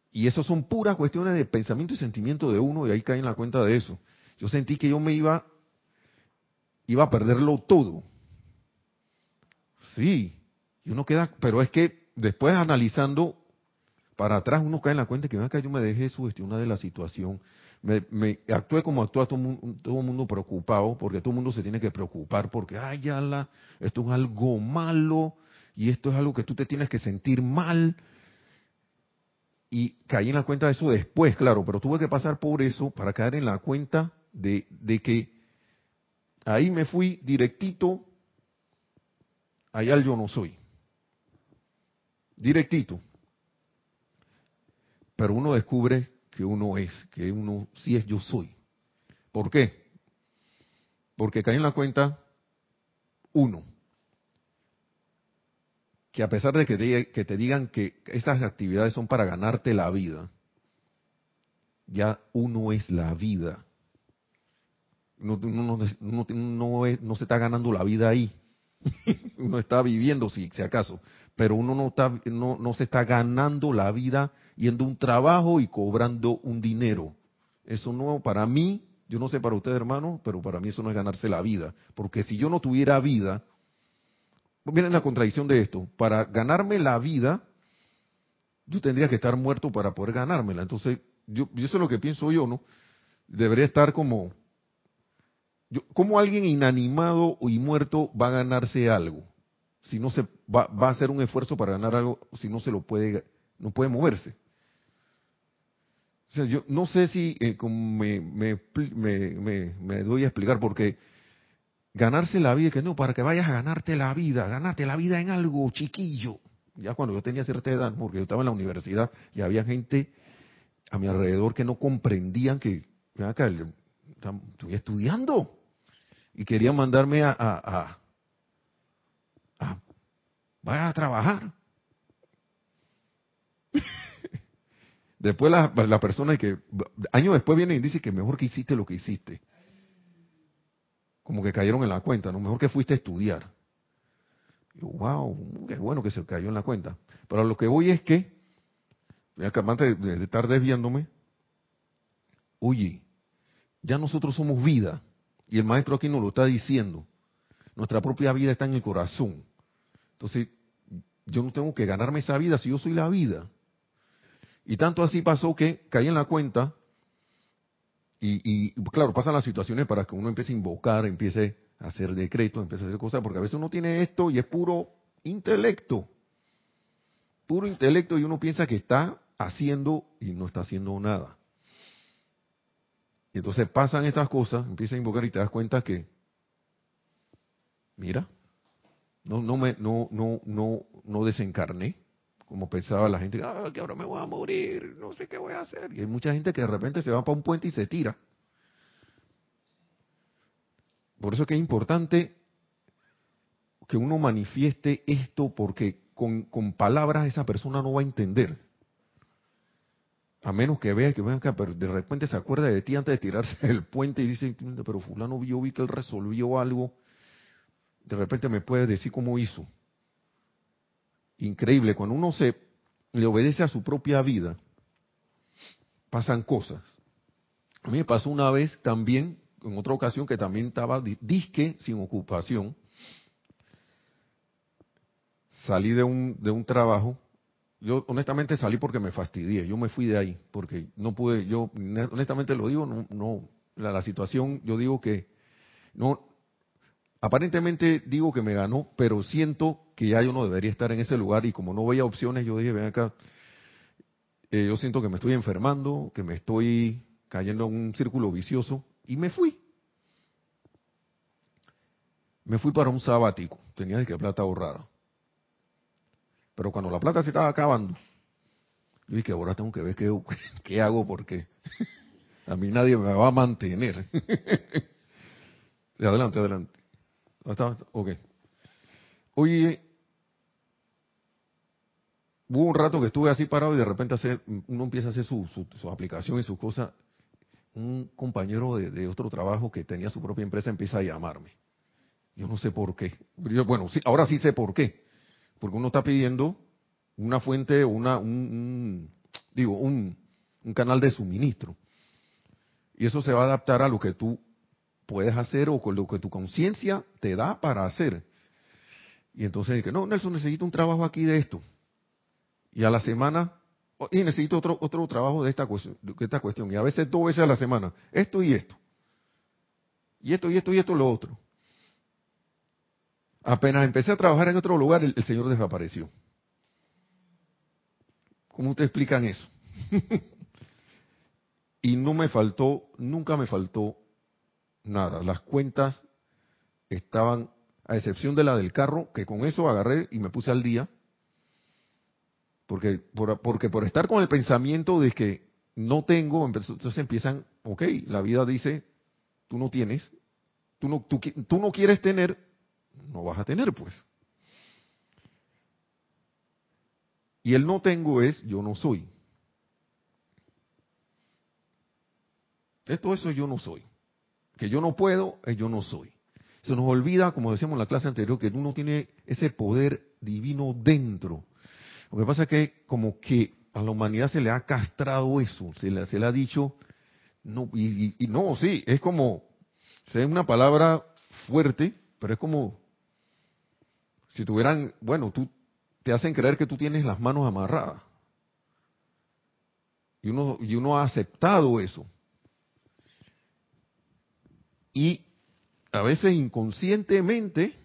y eso son puras cuestiones de pensamiento y sentimiento de uno y ahí cae en la cuenta de eso. Yo sentí que yo me iba iba a perderlo todo. Sí, y uno queda, pero es que después analizando para atrás uno cae en la cuenta que acá yo me dejé sugestionar de la situación, me, me actué como actúa todo, el mundo preocupado, porque todo el mundo se tiene que preocupar, porque, ay, ya la, esto es algo malo, y esto es algo que tú te tienes que sentir mal. Y caí en la cuenta de eso después, claro, pero tuve que pasar por eso para caer en la cuenta de, de que Ahí me fui directito, allá yo no soy. Directito. Pero uno descubre que uno es, que uno sí es yo soy. ¿Por qué? Porque cae en la cuenta, uno, que a pesar de que te, que te digan que estas actividades son para ganarte la vida, ya uno es la vida no, no, se está ganando la vida ahí. uno está viviendo, si, acaso, pero uno no, está, no, no se está ganando la vida yendo a un trabajo y cobrando un dinero. Eso no, para mí, yo no sé para usted hermano, pero para mí eso no es ganarse la vida. Porque si yo no tuviera vida, miren la contradicción de esto, para ganarme la vida, yo tendría que estar muerto para poder ganármela. Entonces, yo, yo eso es lo que pienso yo, ¿no? Debería estar como ¿Cómo alguien inanimado y muerto va a ganarse algo? Si no se va, a hacer un esfuerzo para ganar algo, si no se lo puede, no puede moverse. O sea, yo no sé si eh, me, me, me, doy a explicar porque ganarse la vida, que no, para que vayas a ganarte la vida, ganarte la vida en algo chiquillo. Ya cuando yo tenía cierta edad, porque yo estaba en la universidad y había gente a mi alrededor que no comprendían que, estoy estudiando y quería mandarme a, a, a, a trabajar. después la, la, persona que años después viene y dice que mejor que hiciste lo que hiciste. Como que cayeron en la cuenta, ¿no? Mejor que fuiste a estudiar. wow, qué bueno que se cayó en la cuenta. Pero lo que voy es que, antes de, de estar desviándome, oye, ya nosotros somos vida. Y el maestro aquí nos lo está diciendo. Nuestra propia vida está en el corazón. Entonces, yo no tengo que ganarme esa vida si yo soy la vida. Y tanto así pasó que caí en la cuenta. Y, claro, pasan las situaciones para que uno empiece a invocar, empiece a hacer decretos, empiece a hacer cosas, porque a veces uno tiene esto y es puro intelecto. Puro intelecto y uno piensa que está haciendo y no está haciendo nada. Y entonces pasan estas cosas, empiezas a invocar y te das cuenta que, mira, no, no me, no, no, no, no desencarné, como pensaba la gente, ah, que ahora me voy a morir, no sé qué voy a hacer. Y hay mucha gente que de repente se va para un puente y se tira. Por eso es que es importante que uno manifieste esto porque con, con palabras esa persona no va a entender. A menos que vea que acá, pero de repente se acuerda de ti antes de tirarse del puente y dice, pero fulano yo vi que él resolvió algo. De repente me puede decir cómo hizo. Increíble, cuando uno se le obedece a su propia vida, pasan cosas. A mí me pasó una vez también, en otra ocasión, que también estaba disque sin ocupación. Salí de un, de un trabajo. Yo honestamente salí porque me fastidié. Yo me fui de ahí porque no pude. Yo honestamente lo digo, no, la situación. Yo digo que no. Aparentemente digo que me ganó, pero siento que ya yo no debería estar en ese lugar y como no veía opciones, yo dije, ven acá, eh, yo siento que me estoy enfermando, que me estoy cayendo en un círculo vicioso y me fui. Me fui para un sabático, tenía que plata ahorrada. Pero cuando la plata se estaba acabando, yo dije, ahora tengo que ver qué, qué hago porque a mí nadie me va a mantener. adelante, adelante. Ok. Oye, hubo un rato que estuve así parado y de repente hace, uno empieza a hacer su, su, aplicación y sus cosas. Un compañero de, otro trabajo que tenía su propia empresa empieza a llamarme. Yo no sé por qué. bueno, ahora sí sé por qué. Porque uno está pidiendo una fuente, una, un, digo, un, un canal de suministro. Y eso se va a adaptar a lo que tú puedes hacer o con lo que tu conciencia te da para hacer. Y entonces dije, no, Nelson, necesito un trabajo aquí de esto y a la semana, y necesito otro, otro trabajo de esta, cuestión, de esta cuestión, y a veces dos veces a la semana, esto y esto, y esto y esto y esto lo otro. Apenas empecé a trabajar en otro lugar, el, Señor desapareció. ¿Cómo te explican eso? y no me faltó, nunca me faltó nada. Las cuentas estaban, a excepción de la del carro, que con eso agarré y me puse al día, porque por, porque por estar con el pensamiento de que no tengo, entonces empiezan, ok, la vida dice, tú no tienes, tú no, tú no quieres tener, no vas a tener pues. Y el no tengo es yo no soy. Esto eso yo no soy. Que yo no puedo es yo no soy. Se nos olvida, como decíamos en la clase anterior, que uno tiene ese poder divino dentro lo que pasa es que como que a la humanidad se le ha castrado eso, se le, se le ha dicho, no, y, no, sí, es como, es una palabra fuerte, pero es como si tuvieran, bueno, tú te hacen creer que tú tienes las manos amarradas. Y uno, y uno ha aceptado eso. Y a veces inconscientemente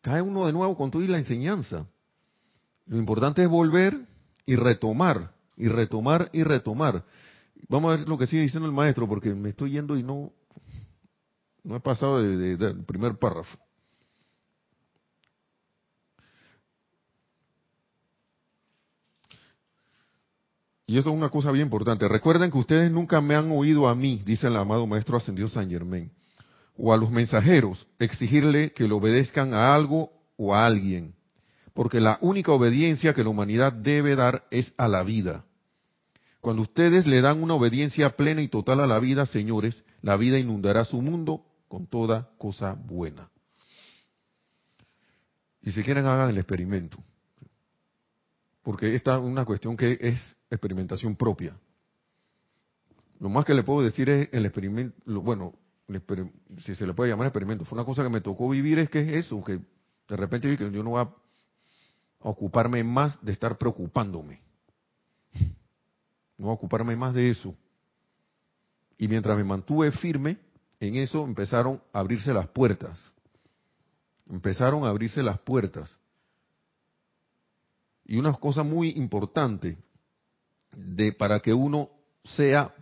cae uno de nuevo con y la enseñanza. Lo importante es volver y retomar, y retomar y retomar. Vamos a ver lo que sigue diciendo el maestro, porque me estoy yendo y no, no he pasado del primer párrafo. Y eso es una cosa bien importante. Recuerden que ustedes nunca me han oído a mí, dice el amado Maestro Ascendido San Germán o a los mensajeros exigirle que le obedezcan a algo o a alguien, porque la única obediencia que la humanidad debe dar es a la vida. Cuando ustedes le dan una obediencia plena y total a la vida, señores, la vida inundará su mundo con toda cosa buena. Y si quieren hagan el experimento, porque esta es una cuestión que es experimentación propia. Lo más que le puedo decir es el experimento, bueno, si se le puede llamar experimento, fue una cosa que me tocó vivir, es que es eso, que de repente vi que yo no voy a ocuparme más de estar preocupándome. No voy a ocuparme más de eso. Y mientras me mantuve firme en eso, empezaron a abrirse las puertas. Empezaron a abrirse las puertas. Y una cosa muy importante de para que uno sea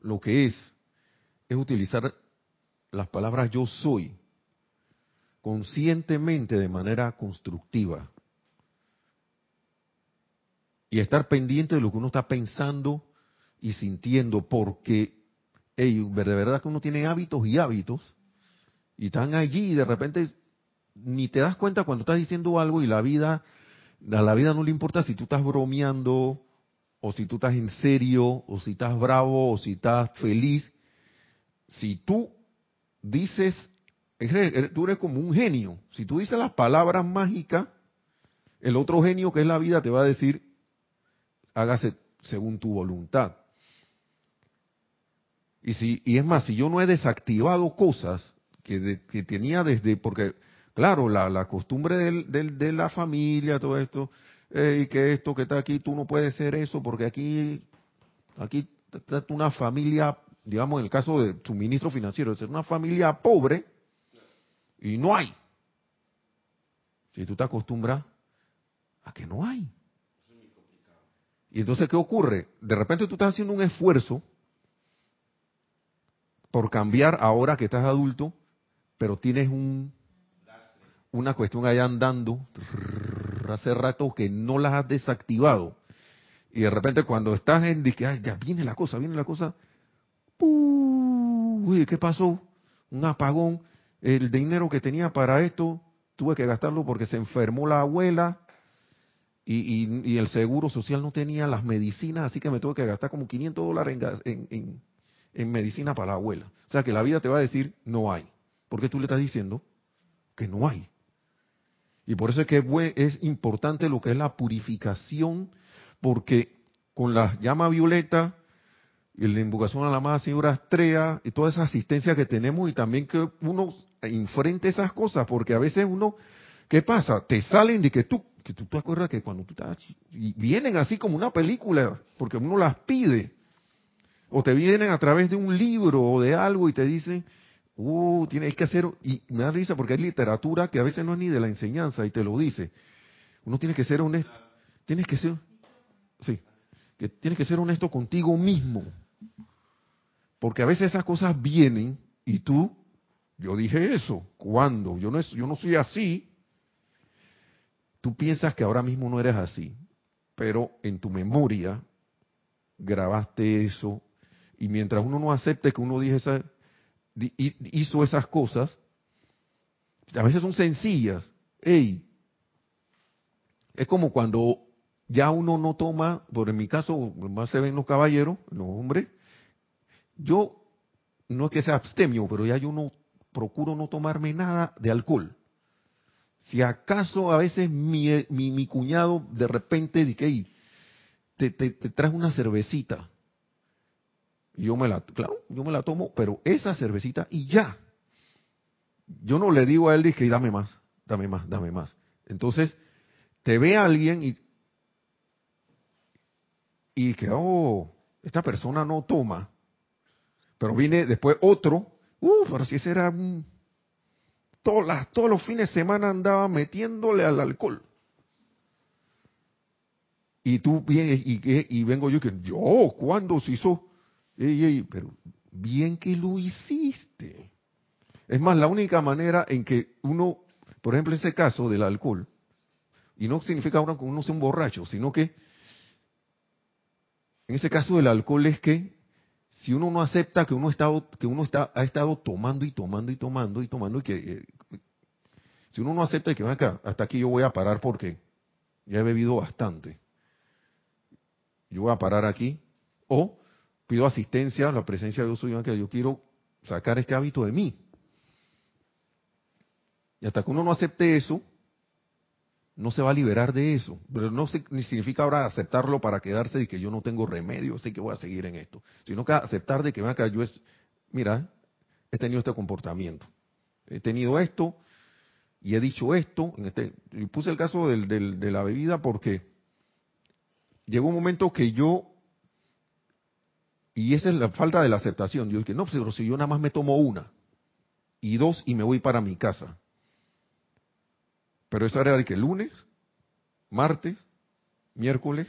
lo que es es utilizar las palabras yo soy conscientemente de manera constructiva. Y estar pendiente de lo que uno está pensando y sintiendo, porque de verdad que uno tiene hábitos y hábitos, Y están allí y de repente ni te das cuenta cuando estás diciendo algo y la vida, a la vida no le importa si tú estás bromeando, o si tú estás en serio, o si estás bravo, o si estás feliz. Si tú dices, tú eres como un genio. Si tú dices las palabras mágicas, el otro genio que es la vida te va a decir, hágase según tu voluntad. Y, si, y es más, si yo no he desactivado cosas que, tenía desde, porque claro, la, costumbre de la familia, todo esto, y que esto que está aquí, tú no puedes ser eso, porque aquí, aquí está una familia, digamos en el caso de suministro financiero, es una familia pobre y no hay. Si tú te acostumbras a que no hay. Y entonces, ¿qué ocurre? De repente tú estás haciendo un esfuerzo por cambiar ahora que estás adulto, pero tienes un una cuestión allá andando hace rato que no las has desactivado. Y de repente cuando estás en que ya viene la cosa, viene la cosa, uy, ¿qué pasó? Un apagón, el dinero que tenía para esto, tuve que gastarlo porque se enfermó la abuela y, el seguro social no tenía las medicinas, así que me tuve que gastar como 500 dólares en, en medicina para la abuela. O sea que la vida te va a decir, no hay. porque tú le estás diciendo que no hay? Y por eso es que es importante lo que es la purificación, porque con la llama violeta y la invocación a la amada señora Estrella y toda esa asistencia que tenemos y también que uno enfrente esas cosas, porque a veces uno, ¿qué pasa? Te salen de que tú, que tú te acuerdas que cuando tú estás, y vienen así como una película, porque uno las pide, o te vienen a través de un libro o de algo y te dicen, Uh, tiene, que hacer, y me da risa porque hay literatura que a veces no es ni de la enseñanza y te lo dice. Uno tiene que ser honesto, tienes que ser, sí, que tienes que ser honesto contigo mismo. Porque a veces esas cosas vienen y tú, yo dije eso, ¿cuándo? Yo no, es, yo no soy así. Tú piensas que ahora mismo no eres así, pero en tu memoria grabaste eso y mientras uno no acepte que uno dije esa, hizo esas cosas, a veces son sencillas. Ey, es como cuando ya uno no toma, por en mi caso, más se ven los caballeros, los hombres, yo no es que sea abstemio, pero ya yo no procuro no tomarme nada de alcohol. Si acaso a veces mi, mi, cuñado de repente dice, te, te, te traes una cervecita, yo me la, claro, yo me la tomo, pero esa cervecita y ya. Yo no le digo a él, dije, dame más, dame más, dame más. Entonces, te ve alguien y, y que, oh, esta persona no toma. Pero viene después otro, uff, pero si ese era un... Todos, las, todos los fines de semana andaba metiéndole al alcohol. Y tú vienes y, y, vengo yo que, yo, ¿cuándo se hizo? Pero bien que lo hiciste. Es más, la única manera en que uno, por ejemplo, ese caso del alcohol, y no significa uno que uno sea un borracho, sino que en ese caso del alcohol es que si uno no acepta que uno, ha estado, que uno está, ha estado tomando y tomando y tomando y tomando, y que eh, si uno no acepta que acá, hasta aquí yo voy a parar porque ya he bebido bastante, yo voy a parar aquí, o pido asistencia, la presencia de Dios soy que yo quiero sacar este hábito de mí. Y hasta que uno no acepte eso, no se va a liberar de eso. Pero no ni significa ahora aceptarlo para quedarse de que yo no tengo remedio, sé que voy a seguir en esto. Sino que aceptar de que, acá, yo es, mira, he tenido este comportamiento. He tenido esto y he dicho esto. Este, y puse el caso de la bebida porque llegó un momento que yo y esa es la falta de la aceptación. Yo dije, no, pero si yo nada más me tomo una y dos y me voy para mi casa. Pero eso era de que lunes, martes, miércoles,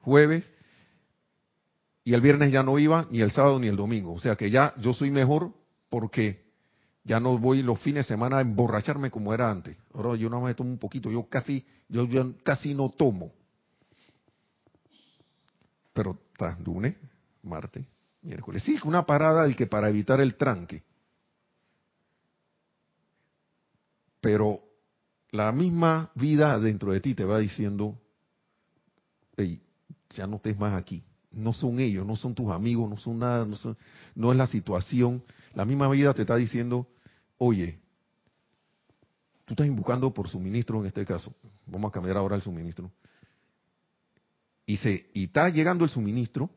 jueves, y el viernes ya no iba, ni el sábado ni el domingo. O sea que ya yo soy mejor porque ya no voy los fines de semana a emborracharme como era antes. Ahora yo no me tomo un poquito, yo casi, yo, yo casi no tomo. Pero está lunes, martes, miércoles. Sí, una parada y que para evitar el tranque. pero la misma vida dentro de ti te va diciendo, hey, ya no estés más aquí. No son ellos, no son tus amigos, no son nada, no, es la situación. La misma vida te está diciendo, oye, tú estás buscando por suministro en este caso. Vamos a cambiar ahora el suministro. Y, se, y está llegando el suministro,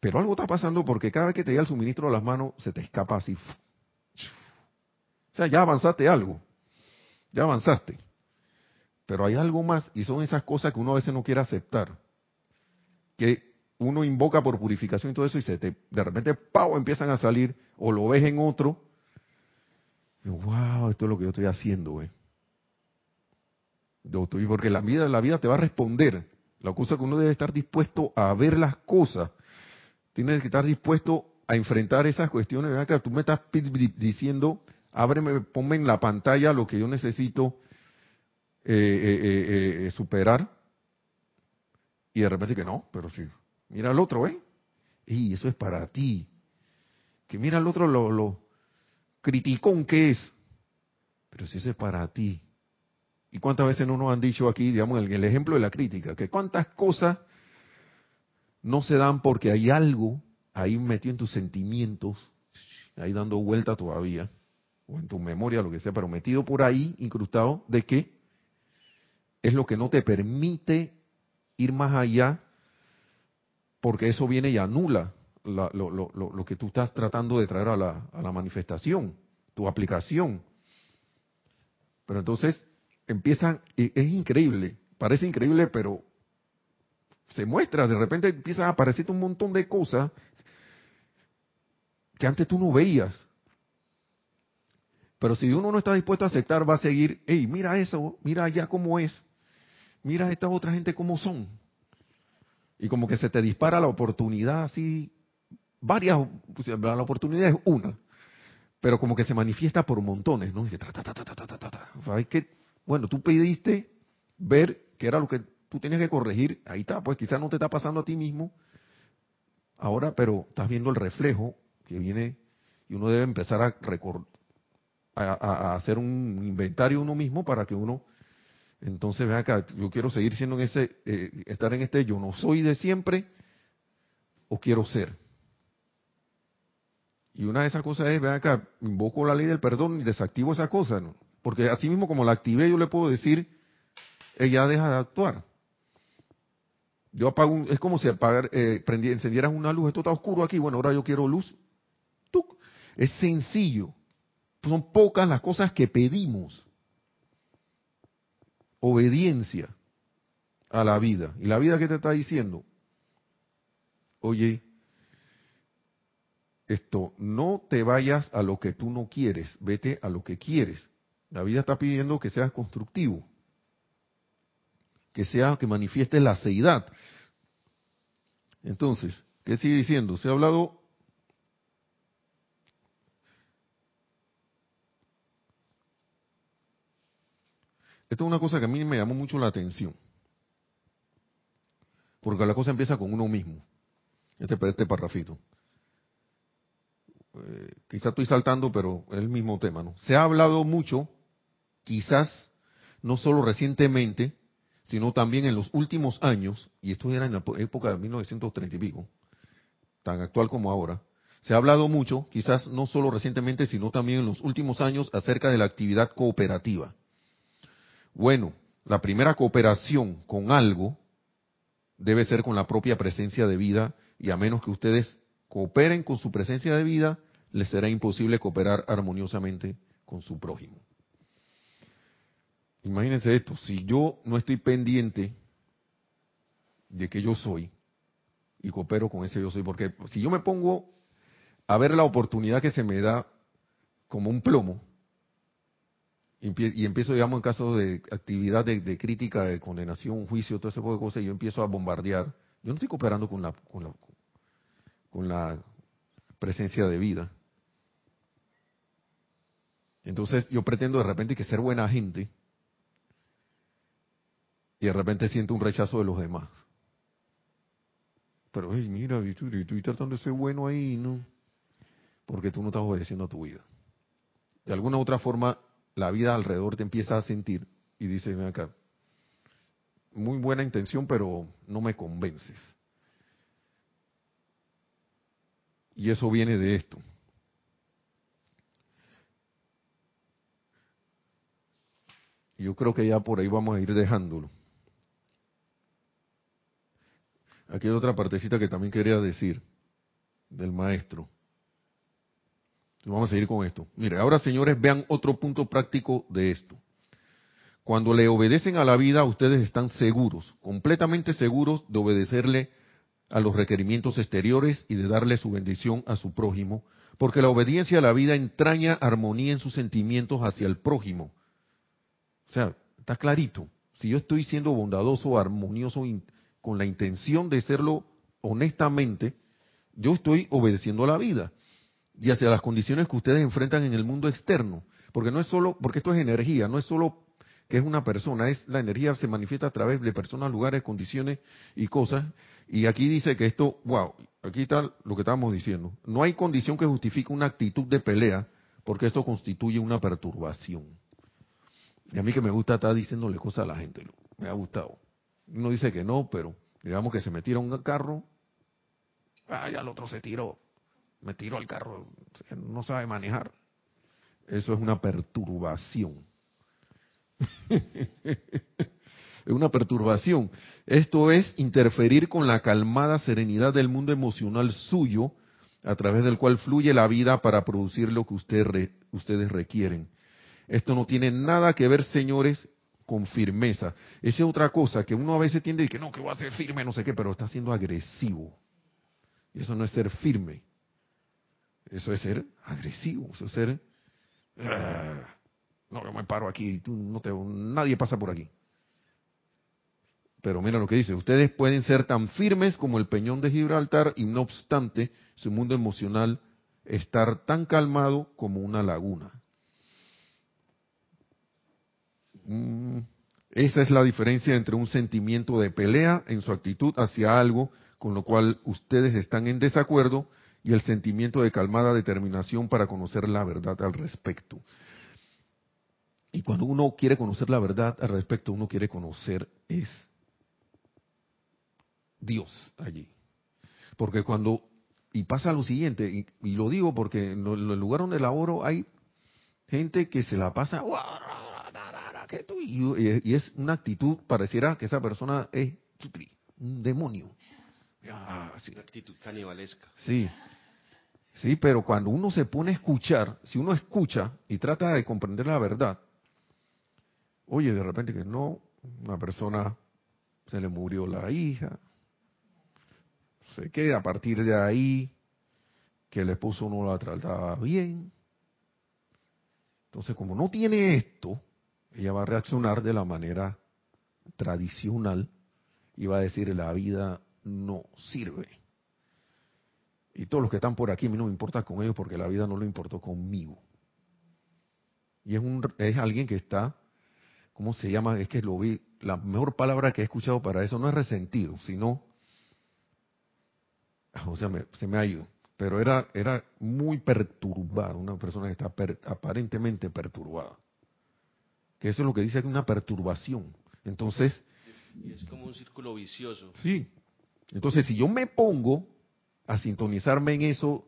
pero algo está pasando porque cada vez que te llega el suministro a las manos, se te escapa así. O sea, ya avanzaste algo. Ya avanzaste. Pero hay algo más y son esas cosas que uno a veces no quiere aceptar. Que uno invoca por purificación y todo eso y se te, de repente, ¡pau! empiezan a salir o lo ves en otro. Wow, esto es lo que yo estoy haciendo, güey. Porque la vida, la vida te va a responder. La cosa que uno debe estar dispuesto a ver las cosas Tienes que estar dispuesto a enfrentar esas cuestiones. Que tú me estás diciendo, ábreme, ponme en la pantalla lo que yo necesito eh, eh, eh, superar. Y de repente que no, pero sí. Mira al otro, ¿eh? Y eso es para ti. Que mira al otro lo, lo criticón que es. Pero si eso es para ti. ¿Y cuántas veces no nos han dicho aquí, digamos, el, el ejemplo de la crítica? Que cuántas cosas no se dan porque hay algo ahí metido en tus sentimientos, ahí dando vuelta todavía, o en tu memoria, lo que sea, pero metido por ahí, incrustado, de que es lo que no te permite ir más allá, porque eso viene y anula lo, que tú estás tratando de traer a la, a la manifestación, tu aplicación. Pero entonces empiezan, es increíble, parece increíble, pero se muestra, de repente empiezan a aparecer un montón de cosas que antes tú no veías. Pero si uno no está dispuesto a aceptar, va a seguir, hey, mira eso, mira allá cómo es, mira a esta otra gente cómo son. Y como que se te dispara la oportunidad así, varias, la oportunidad es una, pero como que se manifiesta por montones, ¿no? Hay que, bueno, tú pediste ver qué era lo que tú tienes que corregir, ahí está, pues quizás no te está pasando a ti mismo ahora, pero estás viendo el reflejo que viene y uno debe empezar a, a, hacer un inventario uno mismo para que uno entonces vea acá, yo quiero seguir siendo en ese, eh, estar en este yo no soy de siempre o quiero ser. Y una de esas cosas es, vean acá, invoco la ley del perdón y desactivo esa cosa, porque así mismo como la activé yo le puedo decir, ella deja de actuar. Yo apago un, es como si apagar, eh, encendieras una luz, esto está oscuro aquí, bueno, ahora yo quiero luz. Es sencillo. Son pocas las cosas que pedimos. Obediencia a la vida. ¿Y la vida qué te está diciendo? Oye, esto, no te vayas a lo que tú no quieres, vete a lo que quieres. La vida está pidiendo que seas constructivo que sea que manifieste la seidad. Entonces, ¿qué sigue diciendo? Se ha hablado Esto es una cosa que a mí me llamó mucho la atención. Porque la cosa empieza con uno mismo. Este, este parrafito. Eh, quizás estoy saltando, pero es el mismo tema, ¿no? Se ha hablado mucho, quizás no solo recientemente, sino también en los últimos años, y esto era en la época de 1930 y pico, tan actual como ahora, se ha hablado mucho, quizás no solo recientemente, sino también en los últimos años, acerca de la actividad cooperativa. Bueno, la primera cooperación con algo debe ser con la propia presencia de vida, y a menos que ustedes cooperen con su presencia de vida, les será imposible cooperar armoniosamente con su prójimo. Imagínense esto, si yo no estoy pendiente de que yo soy y coopero con ese yo soy, porque si yo me pongo a ver la oportunidad que se me da como un plomo, y empiezo, digamos, en caso de actividad de, crítica, de condenación, juicio, todo ese tipo de cosas, y yo empiezo a bombardear, yo no estoy cooperando con la, con la, con la presencia de vida. Entonces yo pretendo de repente que ser buena gente, y de repente siento un rechazo de los demás. Pero, hey, mira, estoy tratando de ser bueno ahí, ¿no? Porque tú no estás obedeciendo a tu vida. De alguna u otra forma, la vida alrededor te empieza a sentir y dice, ven acá, muy buena intención, pero no me convences. Y eso viene de esto. Yo creo que ya por ahí vamos a ir dejándolo. Aquí hay otra partecita que también quería decir del maestro. Vamos a seguir con esto. Mire, ahora señores, vean otro punto práctico de esto. Cuando le obedecen a la vida, ustedes están seguros, completamente seguros de obedecerle a los requerimientos exteriores y de darle su bendición a su prójimo, porque la obediencia a la vida entraña armonía en sus sentimientos hacia el prójimo. O sea, está clarito. Si yo estoy siendo bondadoso, armonioso, con la intención de serlo honestamente, yo estoy obedeciendo a la vida y hacia las condiciones que ustedes enfrentan en el mundo externo. Porque no es solo, porque esto es energía, no es solo que es una persona, es la energía se manifiesta a través de personas, lugares, condiciones y cosas. Y aquí dice que esto, wow, aquí está lo que estábamos diciendo. No hay condición que justifique una actitud de pelea, porque esto constituye una perturbación. Y a mí que me gusta estar diciéndole cosas a la gente, me ha gustado. Uno dice que no, pero digamos que se me tira un carro, ay, al otro se tiró, me tiró al carro, no sabe manejar. Eso es una perturbación. es una perturbación. Esto es interferir con la calmada serenidad del mundo emocional suyo, a través del cual fluye la vida para producir lo que ustedes requieren. Esto no tiene nada que ver, señores, con firmeza. Esa es otra cosa que uno a veces tiende a que no, que voy a ser firme, no sé qué, pero está siendo agresivo. Y eso no es ser firme. Eso es ser agresivo, eso es ser... Ah, no, yo me paro aquí, tú no te, nadie pasa por aquí. Pero mira lo que dice, ustedes pueden ser tan firmes como el peñón de Gibraltar y no obstante su mundo emocional estar tan calmado como una laguna. Mm, esa es la diferencia entre un sentimiento de pelea en su actitud hacia algo con lo cual ustedes están en desacuerdo y el sentimiento de calmada determinación para conocer la verdad al respecto. Y cuando uno quiere conocer la verdad al respecto, uno quiere conocer es Dios allí. Porque cuando, y pasa lo siguiente, y, lo digo porque en el lugar donde laboro hay gente que se la pasa y, es una actitud, pareciera que esa persona es un demonio. una actitud canibalesca. Sí, sí, pero cuando uno se pone a escuchar, si uno escucha y trata de comprender la verdad, oye, de repente que no, una persona se le murió la hija, se queda a partir de ahí que el esposo no la trataba bien. Entonces, como no tiene esto, ella va a reaccionar de la manera tradicional y va a decir la vida no sirve. Y todos los que están por aquí, a mí no me importa con ellos porque la vida no lo importó conmigo. Y es, un, es alguien que está, ¿cómo se llama? Es que lo vi, la mejor palabra que he escuchado para eso no es resentido, sino, o sea, se me ha ido. Pero era, era muy perturbado, una persona que está aparentemente perturbada que eso es lo que dice que una perturbación. Entonces... es como un círculo vicioso. Sí. Entonces, si yo me pongo a sintonizarme en eso,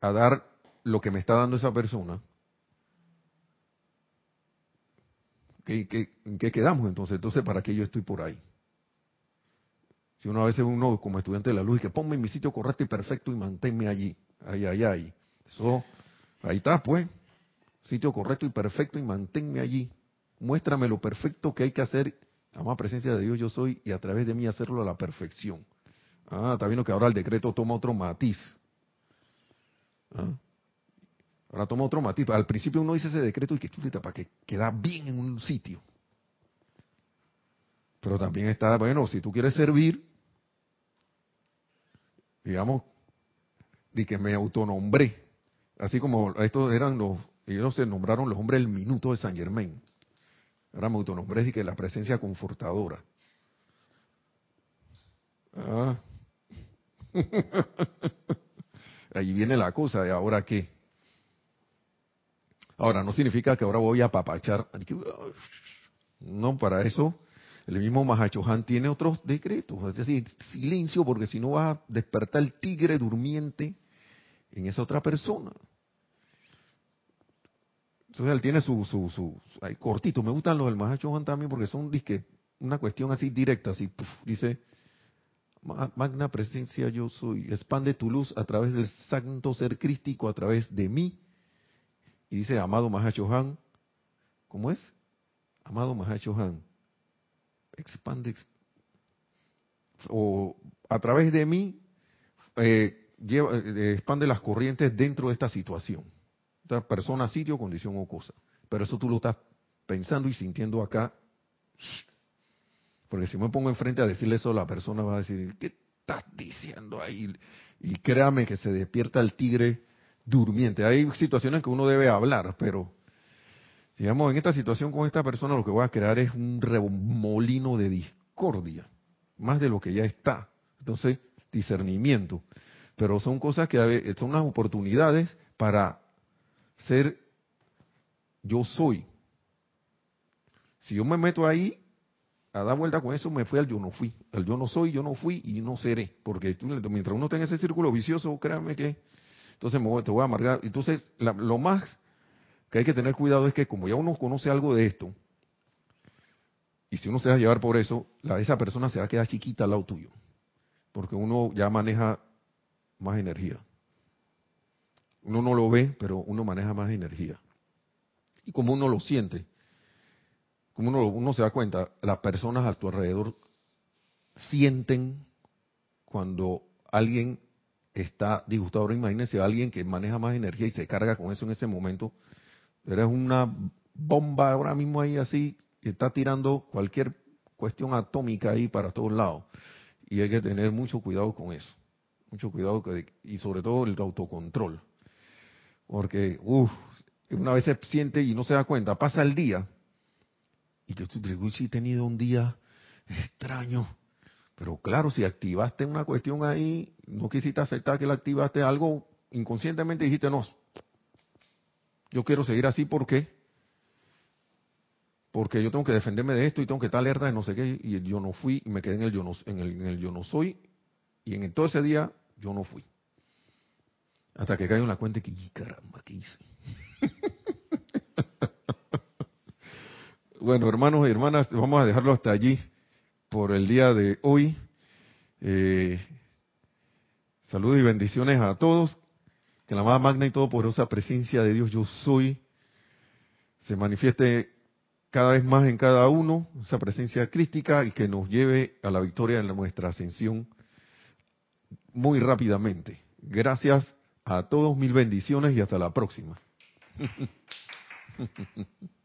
a dar lo que me está dando esa persona, ¿qué, en qué quedamos entonces? Entonces, ¿para qué yo estoy por ahí? Si uno a veces uno como estudiante de la luz y que ponme en mi sitio correcto y perfecto y manténme allí, ahí, ahí, ahí. Eso, ahí está, pues sitio correcto y perfecto y manténme allí. Muéstrame lo perfecto que hay que hacer. más presencia de Dios yo soy y a través de mí hacerlo a la perfección. Ah, está viendo que ahora el decreto toma otro matiz. Ah, ahora toma otro matiz. Al principio uno dice ese decreto y que para que queda bien en un sitio. Pero también está, bueno, si tú quieres servir, digamos, de que me autonombré, así como estos eran los ellos se nombraron los hombres del minuto de San Germain. Ahora me autonombré y que la presencia confortadora. Ah. Ahí viene la cosa, ¿de ahora qué? Ahora, no significa que ahora voy a apapachar. No, para eso el mismo Mahachohan tiene otros decretos. Es decir, silencio, porque si no vas a despertar el tigre durmiente en esa otra persona. Entonces él tiene su, su, su, cortito. Me gustan los del Mahachohan también porque son disque, una cuestión así directa, así, dice, magna presencia yo soy, expande tu luz a través del santo ser crístico, a través de mí. Y dice, amado Mahachohan, ¿cómo es? Amado Mahachohan, expande, o a través de mí, eh, lleva, eh, expande las corrientes dentro de esta situación. Esta persona, sitio, condición o cosa. Pero eso tú lo estás pensando y sintiendo acá. Porque si me pongo enfrente a decirle eso, la persona va a decir, ¿qué estás diciendo ahí? Y créame que se despierta el tigre durmiente. Hay situaciones que uno debe hablar, pero digamos, en esta situación con esta persona lo que voy a crear es un remolino de discordia, más de lo que ya está. Entonces, discernimiento. Pero son cosas que son unas oportunidades para ser yo soy. Si yo me meto ahí a dar vuelta con eso, me fui al yo no fui. El yo no soy, yo no fui y no seré. Porque mientras uno tenga ese círculo vicioso, créanme que entonces me te voy a amargar. Entonces, lo más que hay que tener cuidado es que como ya uno conoce algo de esto, y si uno se va a llevar por eso, la esa persona se va a quedar chiquita al lado tuyo, porque uno ya maneja más energía. Uno no lo ve, pero uno maneja más energía. Y como uno lo siente, como uno, uno se da cuenta, las personas a tu alrededor sienten cuando alguien está disgustado. Ahora imagínense a alguien que maneja más energía y se carga con eso en ese momento, Eres una bomba ahora mismo ahí así, que está tirando cualquier cuestión atómica ahí para todos lados. Y hay que tener mucho cuidado con eso. Mucho cuidado y sobre todo el autocontrol. Porque, uff, una vez se siente y no se da cuenta, pasa el día. Y tú dices, si he tenido un día extraño. Pero claro, si activaste una cuestión ahí, no quisiste aceptar que la activaste algo, inconscientemente dijiste, no, yo quiero seguir así porque porque yo tengo que defenderme de esto y tengo que estar alerta de no sé qué y yo no fui y me quedé en el yo no en el, yo no soy y en todo ese día yo no fui hasta que caigo en la cuenta que caramba qué hice bueno hermanos y hermanas vamos a dejarlo hasta allí por el día de hoy. Eh, saludos y bendiciones a todos. Que la más magna y todopoderosa presencia de Dios yo soy se manifieste cada vez más en cada uno, esa presencia crística y que nos lleve a la victoria en nuestra ascensión muy rápidamente. Gracias a todos, mil bendiciones y hasta la próxima.